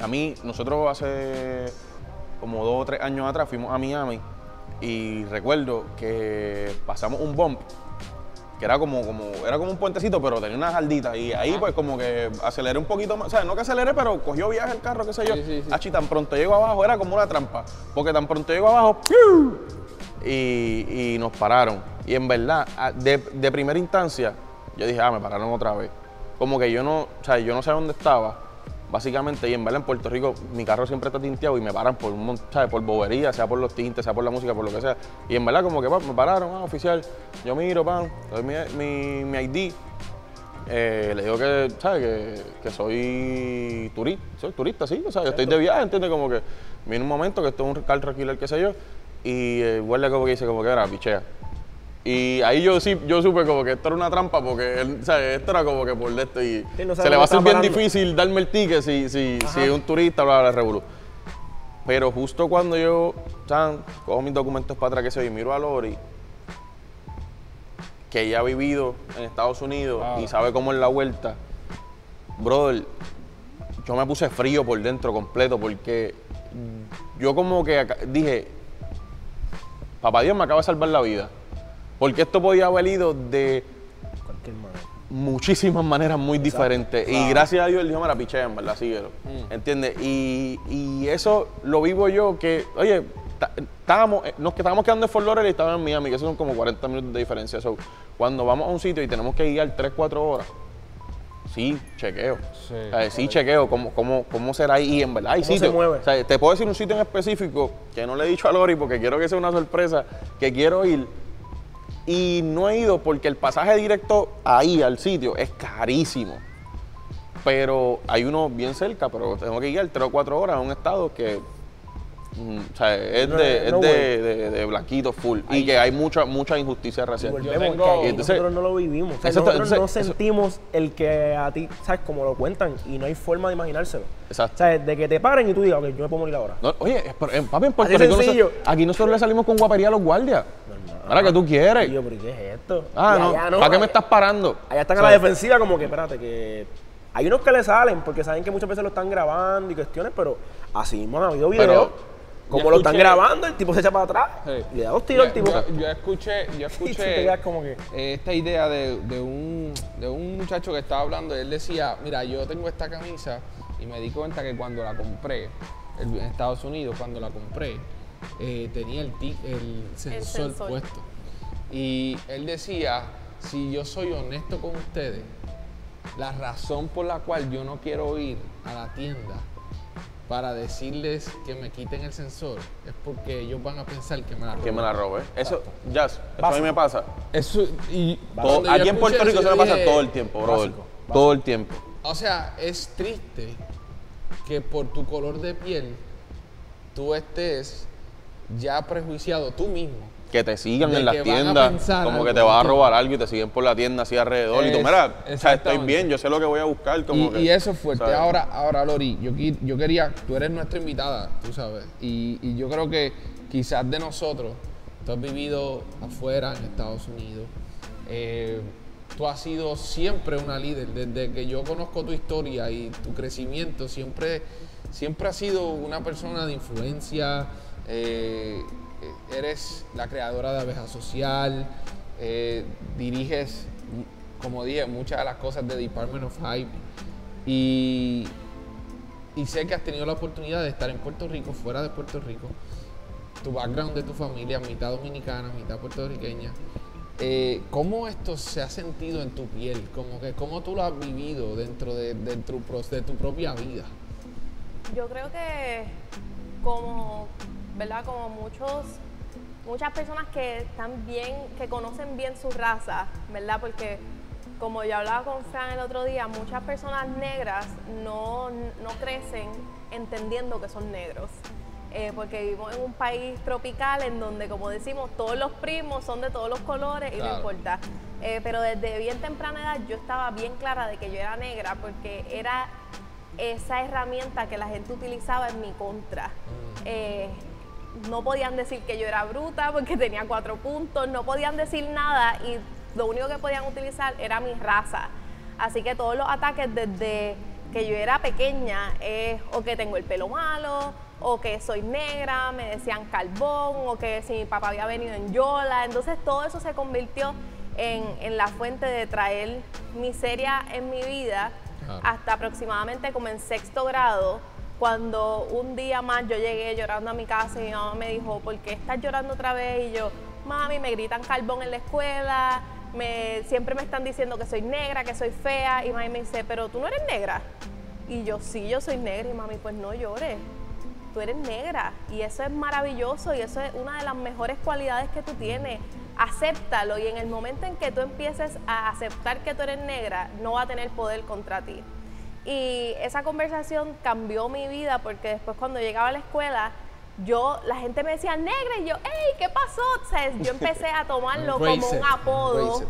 A: a mí, nosotros hace como dos o tres años atrás fuimos a Miami y recuerdo que pasamos un bump que era como, como, era como un puentecito, pero tenía unas jarditas. Y ahí, pues, como que aceleré un poquito más. O sea, no que aceleré, pero cogió viaje el carro, qué sé yo.
B: Sí, sí, sí.
A: Achi, tan pronto llego abajo, era como una trampa. Porque tan pronto llego abajo, ¡piu! y, y nos pararon. Y en verdad, de, de primera instancia, yo dije, ah, me pararon otra vez. Como que yo no, o sea, yo no sé dónde estaba, básicamente, y en verdad en Puerto Rico mi carro siempre está tinteado y me paran por un ¿sabes? por bobería, sea por los tintes, sea por la música, por lo que sea. Y en verdad como que pa, me pararon, ah, oficial, yo miro, pan, doy mi, mi, mi ID, eh, le digo que, ¿sabes? Que, que soy turista, soy turista, sí, o sea, yo estoy de viaje, ¿entiendes? Como que viene un momento que esto es un carro alquiler, qué sé yo, y el guardia como que dice como que era, pichea. Y ahí yo sí, yo supe como que esto era una trampa porque él, ¿sabes? esto era como que por de esto y
C: Sí, no sabe
A: se le va a hacer bien
C: parando.
A: difícil darme el ticket si, si, si es un turista, bla, bla, revolú. Pero justo cuando yo, ¿saben? Cojo mis documentos para atrás, que sé yo, y miro a Lori, que ella ha vivido en Estados Unidos y sabe cómo es la vuelta, brother, yo me puse frío por dentro completo porque yo como que dije, papá Dios me acaba de salvar la vida. Porque esto podía haber ido de
C: Cualquier manera.
A: muchísimas maneras muy diferentes. Y gracias a Dios él dijo, mira, piché, en verdad, síguelo. ¿Entiendes? Y, y eso lo vivo yo que, oye, estábamos, eh, nos estábamos quedando en Fort Lauderdale y estábamos en Miami, que eso son como 40 minutos de diferencia. So, cuando vamos a un sitio y tenemos que guiar 3, 4 horas, sí, chequeo.
B: Sí.
A: Chequeo cómo, cómo, cómo será ahí. Y en verdad hay
C: ¿Cómo se mueve?
A: O sea, te puedo decir un sitio en específico que no le he dicho a Lori porque quiero que sea una sorpresa, que quiero ir. Y no he ido porque el pasaje directo ahí al sitio es carísimo. Pero hay uno bien cerca, pero tengo que ir 3 o 4 horas a un estado que mm, o sea, es,
C: No,
A: de,
C: no
A: es de, de- de blanquito full. Y que hay mucha, mucha injusticia racial.
B: Tengo-
A: Entonces-
C: nosotros no lo vivimos. O sea,
A: Exacto,
C: nosotros
A: entonces,
C: no
A: eso-
C: sentimos el que a ti, ¿sabes? Como lo cuentan y no hay forma de imaginárselo.
A: Exacto.
C: O sea, de que te paren y tú digas, ok, yo me puedo morir ahora.
A: No, oye, en, papi, en Puerto
C: Así
A: Rico
C: sencillo.
A: nosotros- aquí nosotros le salimos con guapería a los guardias. Ahora que tú quieres.
C: Y yo, pero ¿y ¿qué es esto?
A: Ah, no.
C: allá
A: ¿Para qué me estás parando?
C: Allá están a la defensiva como que, espérate, que hay unos que le salen porque saben que muchas veces lo están grabando y cuestiones, pero así mismo ha habido videos.
A: Pero-
C: como lo están grabando, el tipo se echa para atrás
B: Sí.
C: y le da dos tiros al tipo.
B: Yo, yo escuché, yo [laughs]
C: te
B: escuché
C: como que-
B: esta idea de, de un, de un muchacho que estaba hablando. Él decía, mira, yo tengo esta camisa y me di cuenta que cuando la compré en Estados Unidos, cuando la compré, eh, tenía el, sensor
D: sensor.
B: puesto. Y él decía, si yo soy honesto con ustedes, la razón por la cual yo no quiero ir a la tienda para decirles que me quiten el sensor es porque ellos van a pensar que me la
A: Que me la robé. Eso, Jazz, eso a mí me pasa.
B: Eso, y
A: Todo- aquí en Puerto Rico
B: eso,
A: me pasa todo el tiempo, brother.
C: básico,
A: Todo el tiempo.
B: O sea, es triste que por tu color de piel tú estés ya prejuiciado tú mismo.
A: Que te sigan en las tiendas, como que te vas a robar algo y te siguen por la tienda así alrededor. y tú, mira, o sea, estoy bien, yo sé lo que voy a buscar. Como
B: Y,
A: que,
B: y eso es fuerte.
A: ¿sabes?
B: Ahora, ahora Lori, yo, yo quería, tú eres nuestra invitada, tú sabes. Y, y yo creo que quizás de nosotros, tú has vivido afuera en Estados Unidos. eh, tú has sido siempre una líder. Desde que yo conozco tu historia y tu crecimiento, siempre, siempre has sido una persona de influencia. Eh, eres la creadora de Abeja Social. eh, diriges, como dije, muchas de las cosas de Department of Hype. Y, sé que has tenido la oportunidad de estar en Puerto Rico, fuera de Puerto Rico. Tu background de tu familia, mitad dominicana, mitad puertorriqueña. Eh, ¿Cómo esto se ha sentido en tu piel? Que, ¿Cómo tú lo has vivido dentro de, de tu, pro- de tu propia vida?
D: Yo creo que como, ¿verdad? Como muchos, muchas personas que están bien, que conocen bien su raza, ¿verdad? Porque como yo hablaba con Fran el otro día, muchas personas negras no, no crecen entendiendo que son negros. Eh, porque vivimos en un país tropical en donde, como decimos, todos los primos son de todos los colores y
B: Claro.
D: no importa. Eh, pero desde bien temprana edad yo estaba bien clara de que yo era negra porque era esa herramienta que la gente utilizaba en mi contra. Eh, no podían decir que yo era bruta porque tenía cuatro puntos, no podían decir nada y lo único que podían utilizar era mi raza. Así que todos los ataques desde que yo era pequeña es o que tengo el pelo malo, o que soy negra, me decían carbón, o que si mi papá había venido en Yola. Entonces todo eso se convirtió en, en la fuente de traer miseria en mi vida Hasta aproximadamente como en sexto grado, cuando un día más yo llegué llorando a mi casa y mi mamá me dijo, ¿por qué estás llorando otra vez? Y yo, mami, me gritan carbón en la escuela, me, siempre me están diciendo que soy negra, que soy fea, y mami me dice, pero tú no eres negra. Y yo, sí, yo soy negra, y mami, pues no llores, tú eres negra, y eso es maravilloso, y eso es una de las mejores cualidades que tú tienes. Acéptalo, y en el momento en que tú empieces a aceptar que tú eres negra, no va a tener poder contra ti. Y esa conversación cambió mi vida porque después cuando llegaba a la escuela, yo, la gente me decía negra y yo, hey, ¿qué pasó? O sea, yo empecé a tomarlo como un apodo.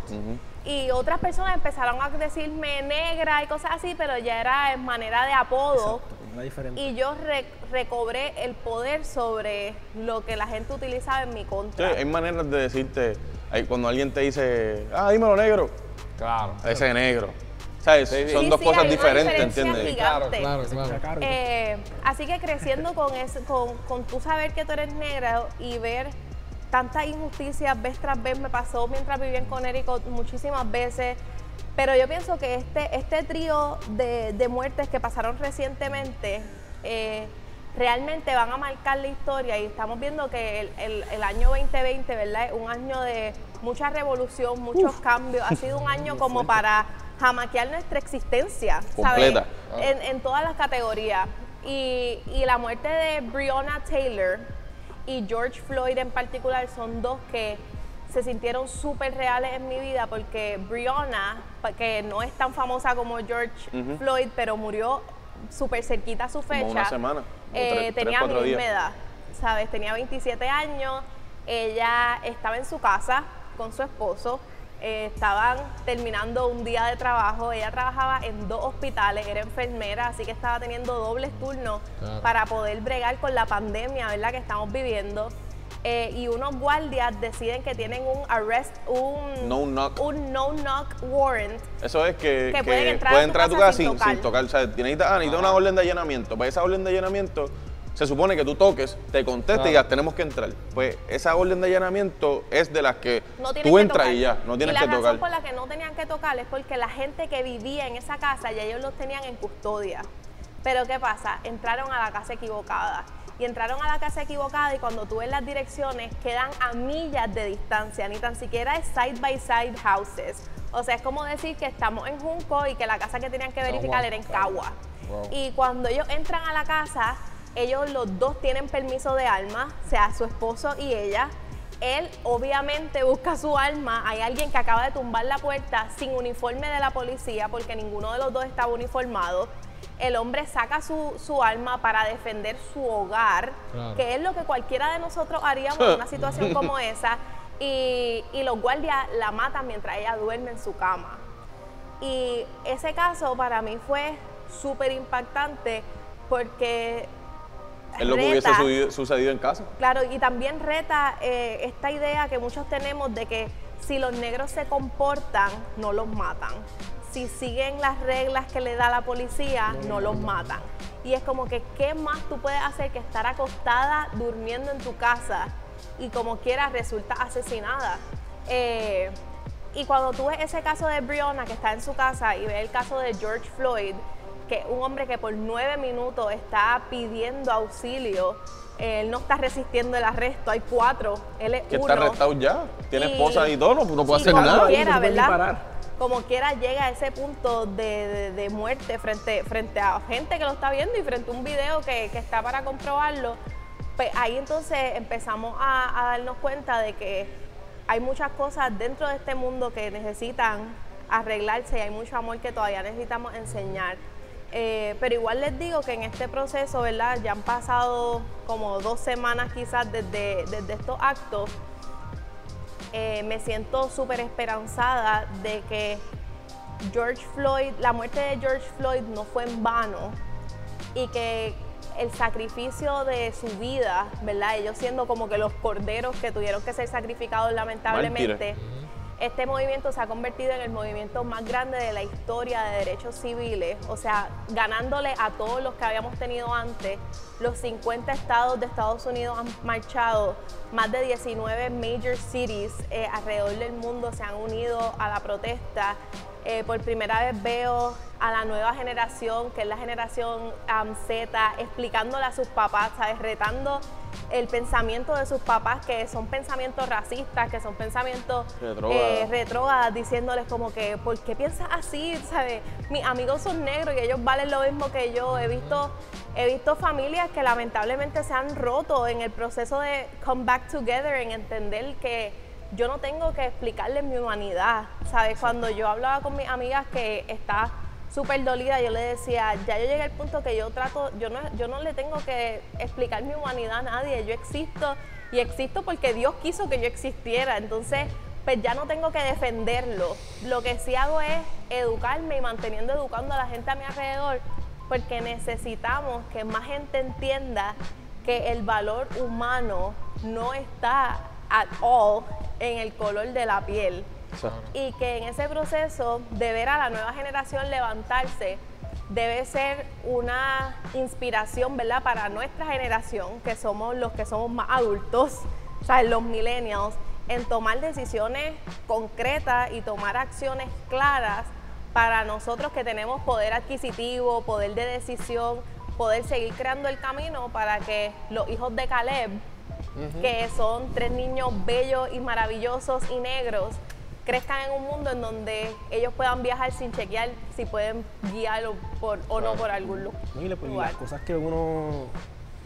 D: Y otras personas empezaron a decirme negra y cosas así, pero ya era en manera de apodo.
C: Era diferente.
D: Y yo re- recobré el poder sobre lo que la gente utilizaba en mi
A: Sí,
D: contra.
A: hay maneras de decirte, hay- cuando alguien te dice, ah, dímelo negro,
B: Claro.
A: ese negro. ¿Sabes?
B: Sí, sí.
A: Son
D: Sí,
A: dos
D: sí,
A: cosas diferentes, ¿entiendes?
D: gigante.
B: Claro, claro, claro.
D: Eh, así que creciendo con eso, con, con tú saber que tú eres negra y ver tantas injusticias vez tras vez, me pasó mientras vivía en Connecticut muchísimas veces. Pero yo pienso que este, este trío de, de muertes que pasaron recientemente eh, realmente van a marcar la historia y estamos viendo que el, el- el año 2020, ¿verdad? Es un año de mucha revolución, muchos cambios. Ha sido un [laughs] año como para jamaquear nuestra existencia, ¿sabes?
A: Completa.
D: En, en todas las categorías. Y, y la muerte de Breonna Taylor y George Floyd en particular son dos que se sintieron súper reales en mi vida porque Breonna, pa- que no es tan famosa como George Floyd, pero murió súper cerquita a su fecha.
A: Como una semana,
D: eh,
A: tres- tres,
D: tenía
A: cuatro
D: mi misma
A: días.
D: edad, ¿sabes? Tenía 27 años, ella estaba en su casa con su esposo, eh, estaban terminando un día de trabajo, ella trabajaba en dos hospitales, era enfermera, así que estaba teniendo dobles turnos
B: Claro.
D: para poder bregar con la pandemia, ¿verdad? Que estamos viviendo. Eh, y unos guardias deciden que tienen un arrest, un
A: No knock.
D: un no knock warrant
A: Eso es que,
D: Que
A: que
D: pueden entrar
A: puede
D: a tu
A: entrar a tu
D: casa
A: casa
D: sin
A: sin,
D: tocar.
A: sin tocar. O sea, necesita, ah, necesita una orden de allanamiento. Pues esa orden de allanamiento se supone que tú toques, te conteste y
B: Claro.
A: digas, tenemos que entrar. Pues esa orden de allanamiento es de las que
D: no
A: tú
D: que
A: entras
D: tocar.
A: y ya, no tienes
D: y la
A: que
D: razón
A: tocar.
D: por la que no tenían que tocar es porque la gente que vivía en esa casa ya ellos los tenían en custodia. Pero ¿qué pasa? Entraron a la casa equivocada. Y entraron a la casa equivocada y cuando tú ves las direcciones quedan a millas de distancia, ni tan siquiera es side by side houses. O sea, es como decir que estamos en Junco y que la casa que tenían que verificar era en Cagua.
B: Wow.
D: Y cuando ellos entran a la casa, ellos los dos tienen permiso de arma, o sea, su esposo y ella. Él obviamente busca su arma. Hay alguien que acaba de tumbar la puerta sin uniforme de la policía porque ninguno de los dos estaba uniformado. El hombre saca su, su arma para defender su hogar,
B: Claro.
D: que es lo que cualquiera de nosotros haríamos en una [laughs] situación como esa. Y, y los guardias la matan mientras ella duerme en su cama. Y ese caso para mí fue súper impactante porque
A: Es lo que hubiese
D: reta-
A: sucedido en casa.
D: Claro, y también reta eh, esta idea que muchos tenemos de que si los negros se comportan, no los matan. Si siguen las reglas que le da la policía, no los matan. Y es como que, ¿qué más tú puedes hacer que estar acostada durmiendo en tu casa y como quieras resulta asesinada? Eh, y cuando tú ves ese caso de Breonna que está en su casa y ves el caso de George Floyd, que un hombre que por nueve minutos está pidiendo auxilio, él no está resistiendo el arresto, hay cuatro, él es
A: Que
D: uno.
A: está arrestado ya. Tiene
D: Y-
A: esposa y todo, no, no puede hacer nada.
D: quiera,
C: No se puede ni
D: ¿verdad? Como quiera llega a ese punto de, de- de muerte frente, frente a gente que lo está viendo y frente a un video que, que está para comprobarlo. Pues ahí entonces empezamos a, a darnos cuenta de que hay muchas cosas dentro de este mundo que necesitan arreglarse y hay mucho amor que todavía necesitamos enseñar. Eh, pero igual les digo que en este proceso, ¿verdad? Ya han pasado como dos semanas quizás desde, desde estos actos eh, me siento súper esperanzada de que George Floyd, la muerte de George Floyd no fue en vano y que el sacrificio de su vida, ¿verdad? Ellos siendo como que los corderos que tuvieron que ser sacrificados lamentablemente. Este movimiento se ha convertido en el movimiento más grande de la historia de derechos civiles, o sea, ganándole a todos los que habíamos tenido antes. Los 50 estados de Estados Unidos han marchado, más de 19 major cities eh, alrededor del mundo se han unido a la protesta. Eh, por primera vez veo a la nueva generación, que es la generación am, Z, explicándole a sus papás, ¿sabes? retando el pensamiento de sus papás, que son pensamientos racistas, que son pensamientos eh, retrógradas, diciéndoles como que, ¿por qué piensas así? ¿Sabes? Mis amigos son negros y ellos valen lo mismo que yo. He visto, he visto familias que lamentablemente se han roto en el proceso de come back together, en entender que yo no tengo que explicarles mi humanidad. ¿Sabes? Cuando yo hablaba con mis amigas que está súper dolida, yo le decía, ya yo llegué al punto que yo trato, yo no, yo no le tengo que explicar mi humanidad a nadie, yo existo y existo porque Dios quiso que yo existiera, entonces pues ya no tengo que defenderlo. Lo que sí hago es educarme y manteniendo educando a la gente a mi alrededor, porque necesitamos que más gente entienda que el valor humano no está at all en el color de la piel y que en ese proceso de ver a la nueva generación levantarse debe ser una inspiración, ¿verdad? Para nuestra generación, que somos los que somos más adultos, o sea, los millennials, en tomar decisiones concretas y tomar acciones claras para nosotros que tenemos poder adquisitivo, poder de decisión, poder seguir creando el camino para que los hijos de Caleb, que son tres niños bellos y maravillosos y negros, crezcan en un mundo en donde ellos puedan viajar sin chequear si pueden guiarlo por, o no por algún
C: pues,
D: lugar.
C: las cosas que uno,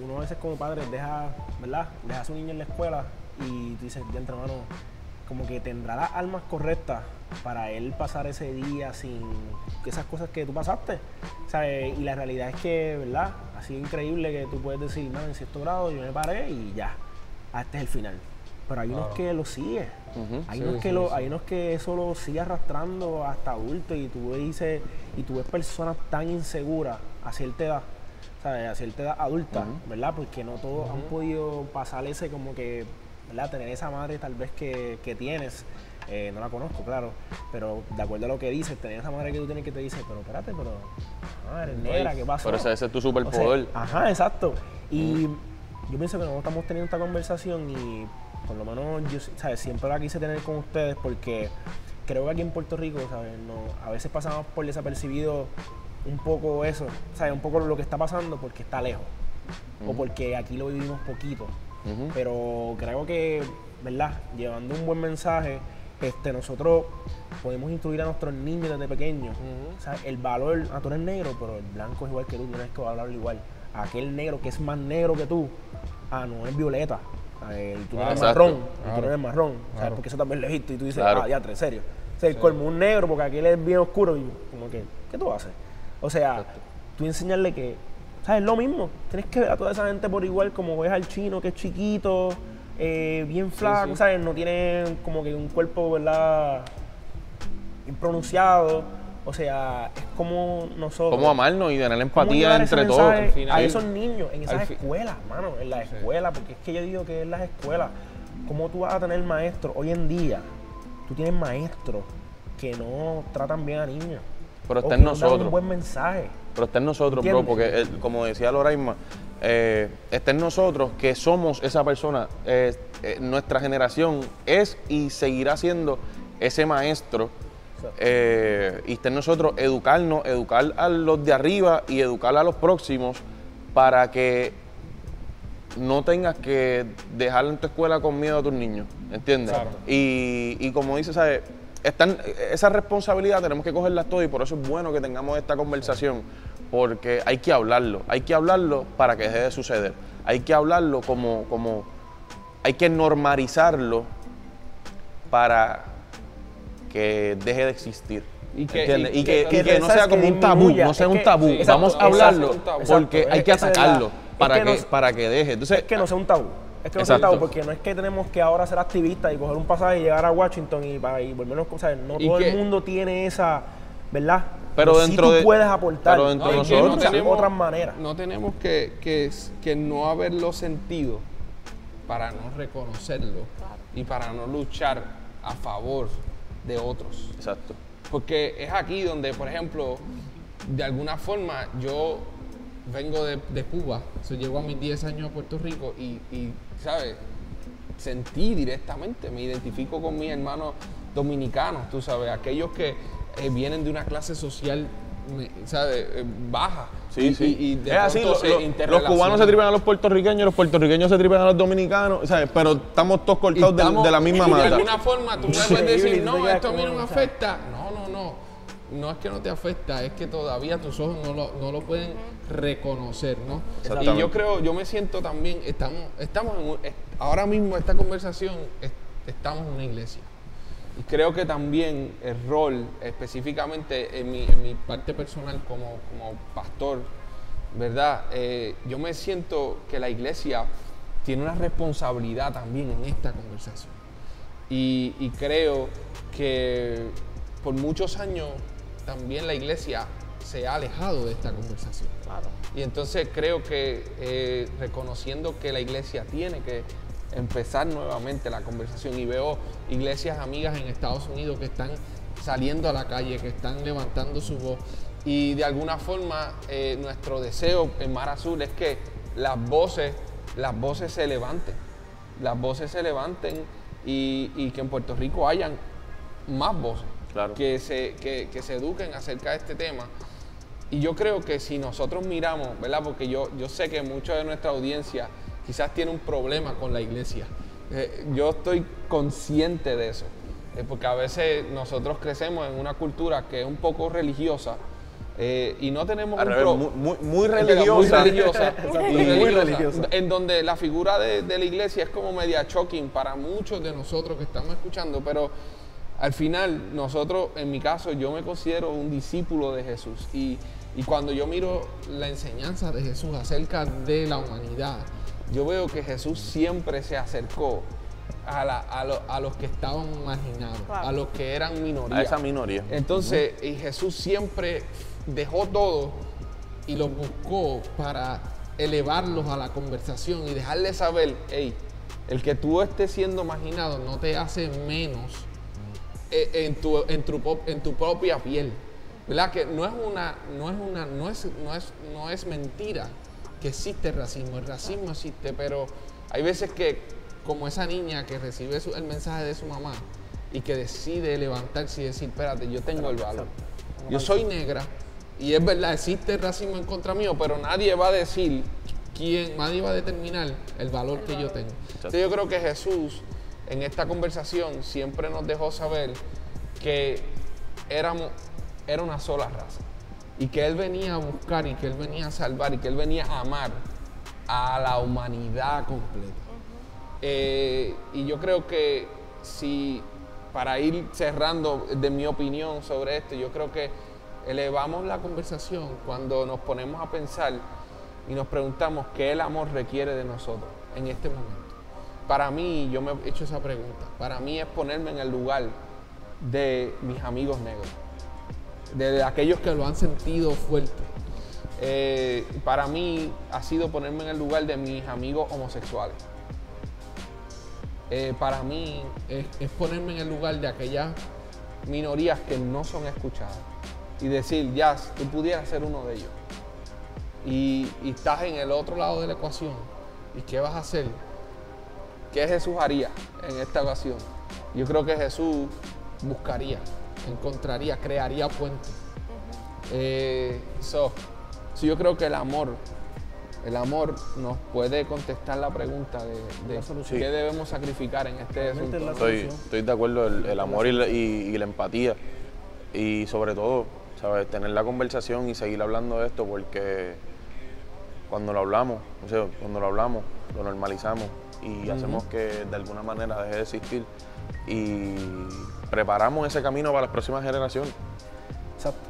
C: uno a veces como padre deja, ¿verdad? Deja a su niño en la escuela y tú dices, ya entre hermano, como que tendrá las armas correctas para él pasar ese día sin esas cosas que tú pasaste. ¿sabes? Y la realidad es que, ¿verdad? Sido increíble que tú puedes decir, no, en cierto grado yo me paré y ya, ah, este es el final. Pero hay unos que lo sigue.
A: Ujú.
C: Hay,
B: Sí,
C: unos que
B: sí,
C: lo,
B: sí.
C: hay unos que eso lo sigue arrastrando hasta adulto y tú dices, y tú ves personas tan inseguras a cierta edad, ¿sabes? A cierta edad adulta, ¿verdad? Porque no todos han podido pasar ese como que, ¿verdad? Tener esa madre tal vez que, que tienes. eh, no la conozco, claro, pero de acuerdo a lo que dices, tener esa madre que tú tienes que te dice, pero espérate, pero, ah, eres negra, ¿qué pasa?
A: Pero ese, ese es tu
C: O sea,
A: superpoder.
C: ajá, exacto. Y yo pienso que nosotros estamos teniendo esta conversación y por lo menos yo ¿sabes? siempre la quise tener con ustedes porque creo que aquí en Puerto Rico, ¿sabes? No, a veces pasamos por desapercibido un poco eso, ¿sabes? Un poco lo que está pasando porque está lejos o porque aquí lo vivimos poquito. Pero creo que, ¿verdad? Llevando un buen mensaje, este, nosotros podemos instruir a nuestros niños desde pequeños. O sea, el valor, ah, tú eres negro, pero el blanco es igual que tú, tienes que hablarlo igual. Aquel negro que es más negro que tú, ah, no es violeta. Ah, eh, tú eres marrón, tú
B: Claro.
C: no eres marrón. ¿sabes?
B: Claro.
C: Porque eso también lo he visto y tú dices,
A: Claro.
C: ah, ya, tres, serio. O sea, el colmo un negro porque aquel es bien oscuro y como que, ¿qué tú haces? O sea, tú enseñarle que, ¿sabes? Lo mismo. Tienes que ver a toda esa gente por igual como ves al chino que es chiquito, eh, bien flaco,
B: sí.
C: ¿sabes? No tiene como que un cuerpo, ¿verdad? Bien pronunciado. O sea, es como nosotros.
A: Cómo amarnos y tener
C: ¿Cómo
A: empatía entre todos.
C: mensaje
B: Al final-
C: a esos niños en esas escuelas, mano, en las escuelas, porque es que yo digo que en las escuelas, ¿cómo tú vas a tener maestros hoy en día? Tú tienes maestros que no tratan bien a niños.
A: Pero
C: o
A: está
C: que
A: en
C: no
A: nosotros.
C: un buen mensaje.
A: Pero está en nosotros, bro, porque eh, como decía Loraima, eh, está en nosotros que somos esa persona. Eh, eh, nuestra generación es y seguirá siendo ese maestro. Eh, y está en nosotros educarnos, educar a los de arriba y educar a los próximos para que no tengas que dejar en tu escuela con miedo a tus niños, ¿entiendes?
B: Claro.
A: Y, y como dice, ¿sabes? Están, esa responsabilidad tenemos que cogerla todo y por eso es bueno que tengamos esta conversación, porque hay que hablarlo, hay que hablarlo para que deje de suceder, hay que hablarlo como, como hay que normalizarlo para que deje de existir.
B: Y que- y
A: y
B: que-
A: que, y
B: que
A: que no sea como un tabú, no sea un tabú.
C: sí,
A: Vamos
B: exacto,
A: a hablarlo
B: exacto,
A: porque
C: exacto,
A: hay que
C: la-
A: atacarlo
C: es
A: para
C: que
A: para que deje. Entonces,
C: Es que no sea un tabú. Es que no sea un tabú, porque no es que tenemos que ahora ser activistas y coger un pasaje y llegar a Washington y, para, y volvernos cosas. No todo
B: que-
C: el mundo tiene esa, ¿verdad?
A: Pero dentro
C: tú
A: de-
C: puedes aportar.
A: pero dentro de
B: No,
A: nosotros.
C: de
B: tenemos-
C: otras maneras.
B: No tenemos que, que, que no haberlo sentido para no reconocerlo y para no luchar a favor de otros.
A: exacto.
B: Porque es aquí donde, por ejemplo, de alguna forma yo vengo de, de Cuba, so, llego a mis 10 años a Puerto Rico y, y, ¿sabes? Sentí directamente, me identifico con mis hermanos dominicanos, tú sabes, aquellos que eh, vienen de una clase social, ¿sabes? Eh, baja.
A: Sí,
B: Y-
A: sí.
B: y- y de
A: es así, lo-
B: se
A: lo- los cubanos se tripan a los puertorriqueños, los puertorriqueños se tripan a los dominicanos, ¿sabes? Pero estamos todos cortados de,
B: estamos-
A: de la misma
B: y De
A: mata.
B: alguna forma tú me puedes decir, no, esto a mí no me afecta. No, no, no. No es que no te afecta, es que todavía tus ojos no lo, no lo pueden reconocer, ¿no? Y yo creo, yo me siento también, estamos, estamos en ahora mismo esta conversación, es- estamos en una iglesia. Y creo que también el rol, específicamente en mi, en mi parte personal como, como pastor, ¿verdad? Eh, yo me siento que la iglesia tiene una responsabilidad también en esta conversación. Y, y creo que por muchos años también la iglesia se ha alejado de esta conversación. Y entonces creo que eh, reconociendo que la iglesia tiene que empezar nuevamente la conversación y veo iglesias amigas en Estados Unidos que están saliendo a la calle, que están levantando su voz y de alguna forma eh, nuestro deseo en Mar Azul es que las voces, las voces se levanten, las voces se levanten y, y que en Puerto Rico hayan más voces.
A: Claro.
B: que, se, que, que se eduquen acerca de este tema. Y yo creo que si nosotros miramos, ¿verdad? Porque yo, yo sé que mucha de nuestra audiencia quizás tiene un problema con la iglesia. Eh, yo estoy consciente de eso. eh, porque a veces nosotros crecemos en una cultura que es un poco religiosa eh, y no tenemos un
A: revés,
B: pro-
A: muy, muy, muy
B: muy
A: religiosa.
B: muy
C: muy
B: religiosa,
C: religiosa.
B: En donde la figura de, de la iglesia es como media shocking para muchos de nosotros que estamos escuchando, pero al final nosotros, en mi caso, yo me considero un discípulo de Jesús. Y, y cuando yo miro la enseñanza de Jesús acerca de la humanidad, yo veo que Jesús siempre se acercó a, la- a lo- a los que estaban marginados,
D: Claro.
B: a los que eran minoría.
A: A esa minoría.
B: Entonces, y Jesús siempre dejó todo y los buscó para elevarlos a la conversación y dejarles saber, hey, el que tú estés siendo marginado no te hace menos eh, en tu, en tu, pop- en tu propia piel. ¿Verdad? Que no es una, no es una, no es, no es, no es mentira que existe el racismo. El racismo existe, pero hay veces que, como esa niña que recibe su- el mensaje de su mamá y que decide levantarse y decir, espérate, yo tengo el valor. Yo soy negra y es verdad, existe el racismo en contra mío, pero nadie va a decir quién, nadie va a determinar el valor que yo tengo. Entonces yo creo que Jesús en esta conversación siempre nos dejó saber que éramos, era una sola raza y que Él venía a buscar y que Él venía a salvar y que Él venía a amar a la humanidad completa. Eh, y yo creo que si, para ir cerrando de mi opinión sobre esto, yo creo que elevamos la conversación cuando nos ponemos a pensar y nos preguntamos qué el amor requiere de nosotros en este momento. Para mí, yo me he hecho esa pregunta, para mí es ponerme en el lugar de mis amigos negros, de aquellos que lo han sentido fuerte. Eh, para mí ha sido ponerme en el lugar de mis amigos homosexuales. Eh, para mí es, ponerme en el lugar de aquellas minorías que no son escuchadas y decir, ya, tú pudieras ser uno de ellos. Y, y estás en el otro lado de la ecuación. ¿Y qué vas a hacer? ¿Qué Jesús haría en esta ocasión? Yo creo que Jesús buscaría, encontraría, crearía puentes. Eh, so, so yo creo que el amor, el amor nos puede contestar la pregunta de, de
C: La solución.
B: qué debemos sacrificar en este asunto.
C: la
B: ¿no?
A: Estoy, estoy de acuerdo, el, el amor y la, y- y la empatía. Y sobre todo, ¿sabes? Tener la conversación y seguir hablando de esto porque cuando lo hablamos, o sea, cuando lo hablamos, lo normalizamos y hacemos que de alguna manera deje de existir y preparamos ese camino para las próximas generaciones.
C: Exacto.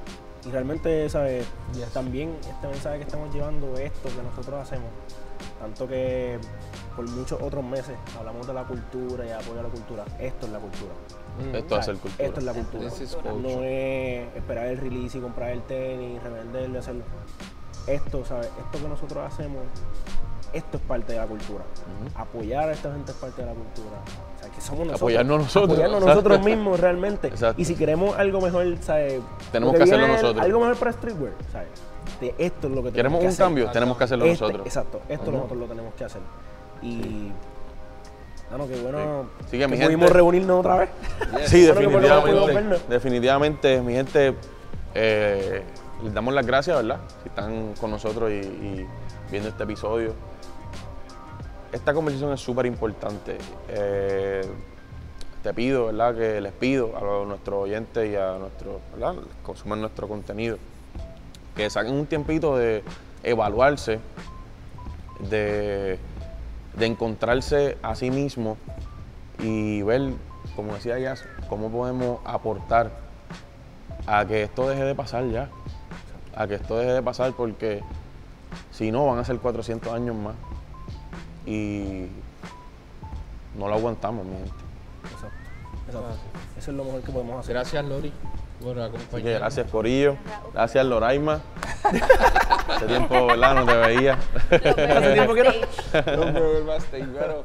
C: Y realmente, ¿sabes?
B: Yes.
C: También este mensaje que estamos llevando, esto que nosotros hacemos, tanto que por muchos otros meses hablamos de la cultura y apoyo a la cultura, esto es la cultura.
B: Mm.
A: Esto es cultura.
C: Esto es la cultura. No es esperar el release y comprar el tenis, revenderlo y hacerlo. Esto, ¿sabes? Esto que nosotros hacemos, esto es parte de la cultura. Apoyar a esta gente es parte de la cultura. O sea, que somos nosotros.
A: Apoyarnos nosotros.
C: Apoyarnos
A: Exacto.
C: nosotros mismos realmente.
A: Exacto.
C: Y si queremos algo mejor, ¿sabes?
A: Tenemos que hacerlo nosotros.
C: Algo mejor para streetwear, ¿sabes? De esto es lo que tenemos
A: Queremos
C: que
A: un
C: hacer.
A: cambio, tenemos que hacerlo
C: Este-
A: nosotros.
C: Exacto, esto nosotros lo tenemos que hacer. Y. Bueno, qué bueno.
A: Sí. Así que, mi
C: pudimos
A: gente-
C: reunirnos otra vez.
A: Sí,
C: Bueno,
A: definitivamente. Definitivamente, mi gente, eh, les damos las gracias, ¿verdad? Si están con nosotros y, y viendo este episodio. Esta conversación es súper importante. Eh, te pido, ¿verdad? Que les pido a nuestros oyentes y a nuestros, ¿verdad? Consumen nuestro contenido, que saquen un tiempito de evaluarse, de, de encontrarse a sí mismo y ver, como decía ya, cómo podemos aportar a que esto deje de pasar ya. A que esto deje de pasar porque si no van a ser 400 años más y no lo aguantamos, mi gente.
C: Exacto. Exacto. Eso es lo mejor que podemos hacer.
B: Gracias, Lori, por acompañarnos.
A: gracias Corillo, gracias Loraima. [laughs] Hace tiempo, ¿verdad? No te veía.
C: Hace tiempo que no.
B: No, pero el backstage, pero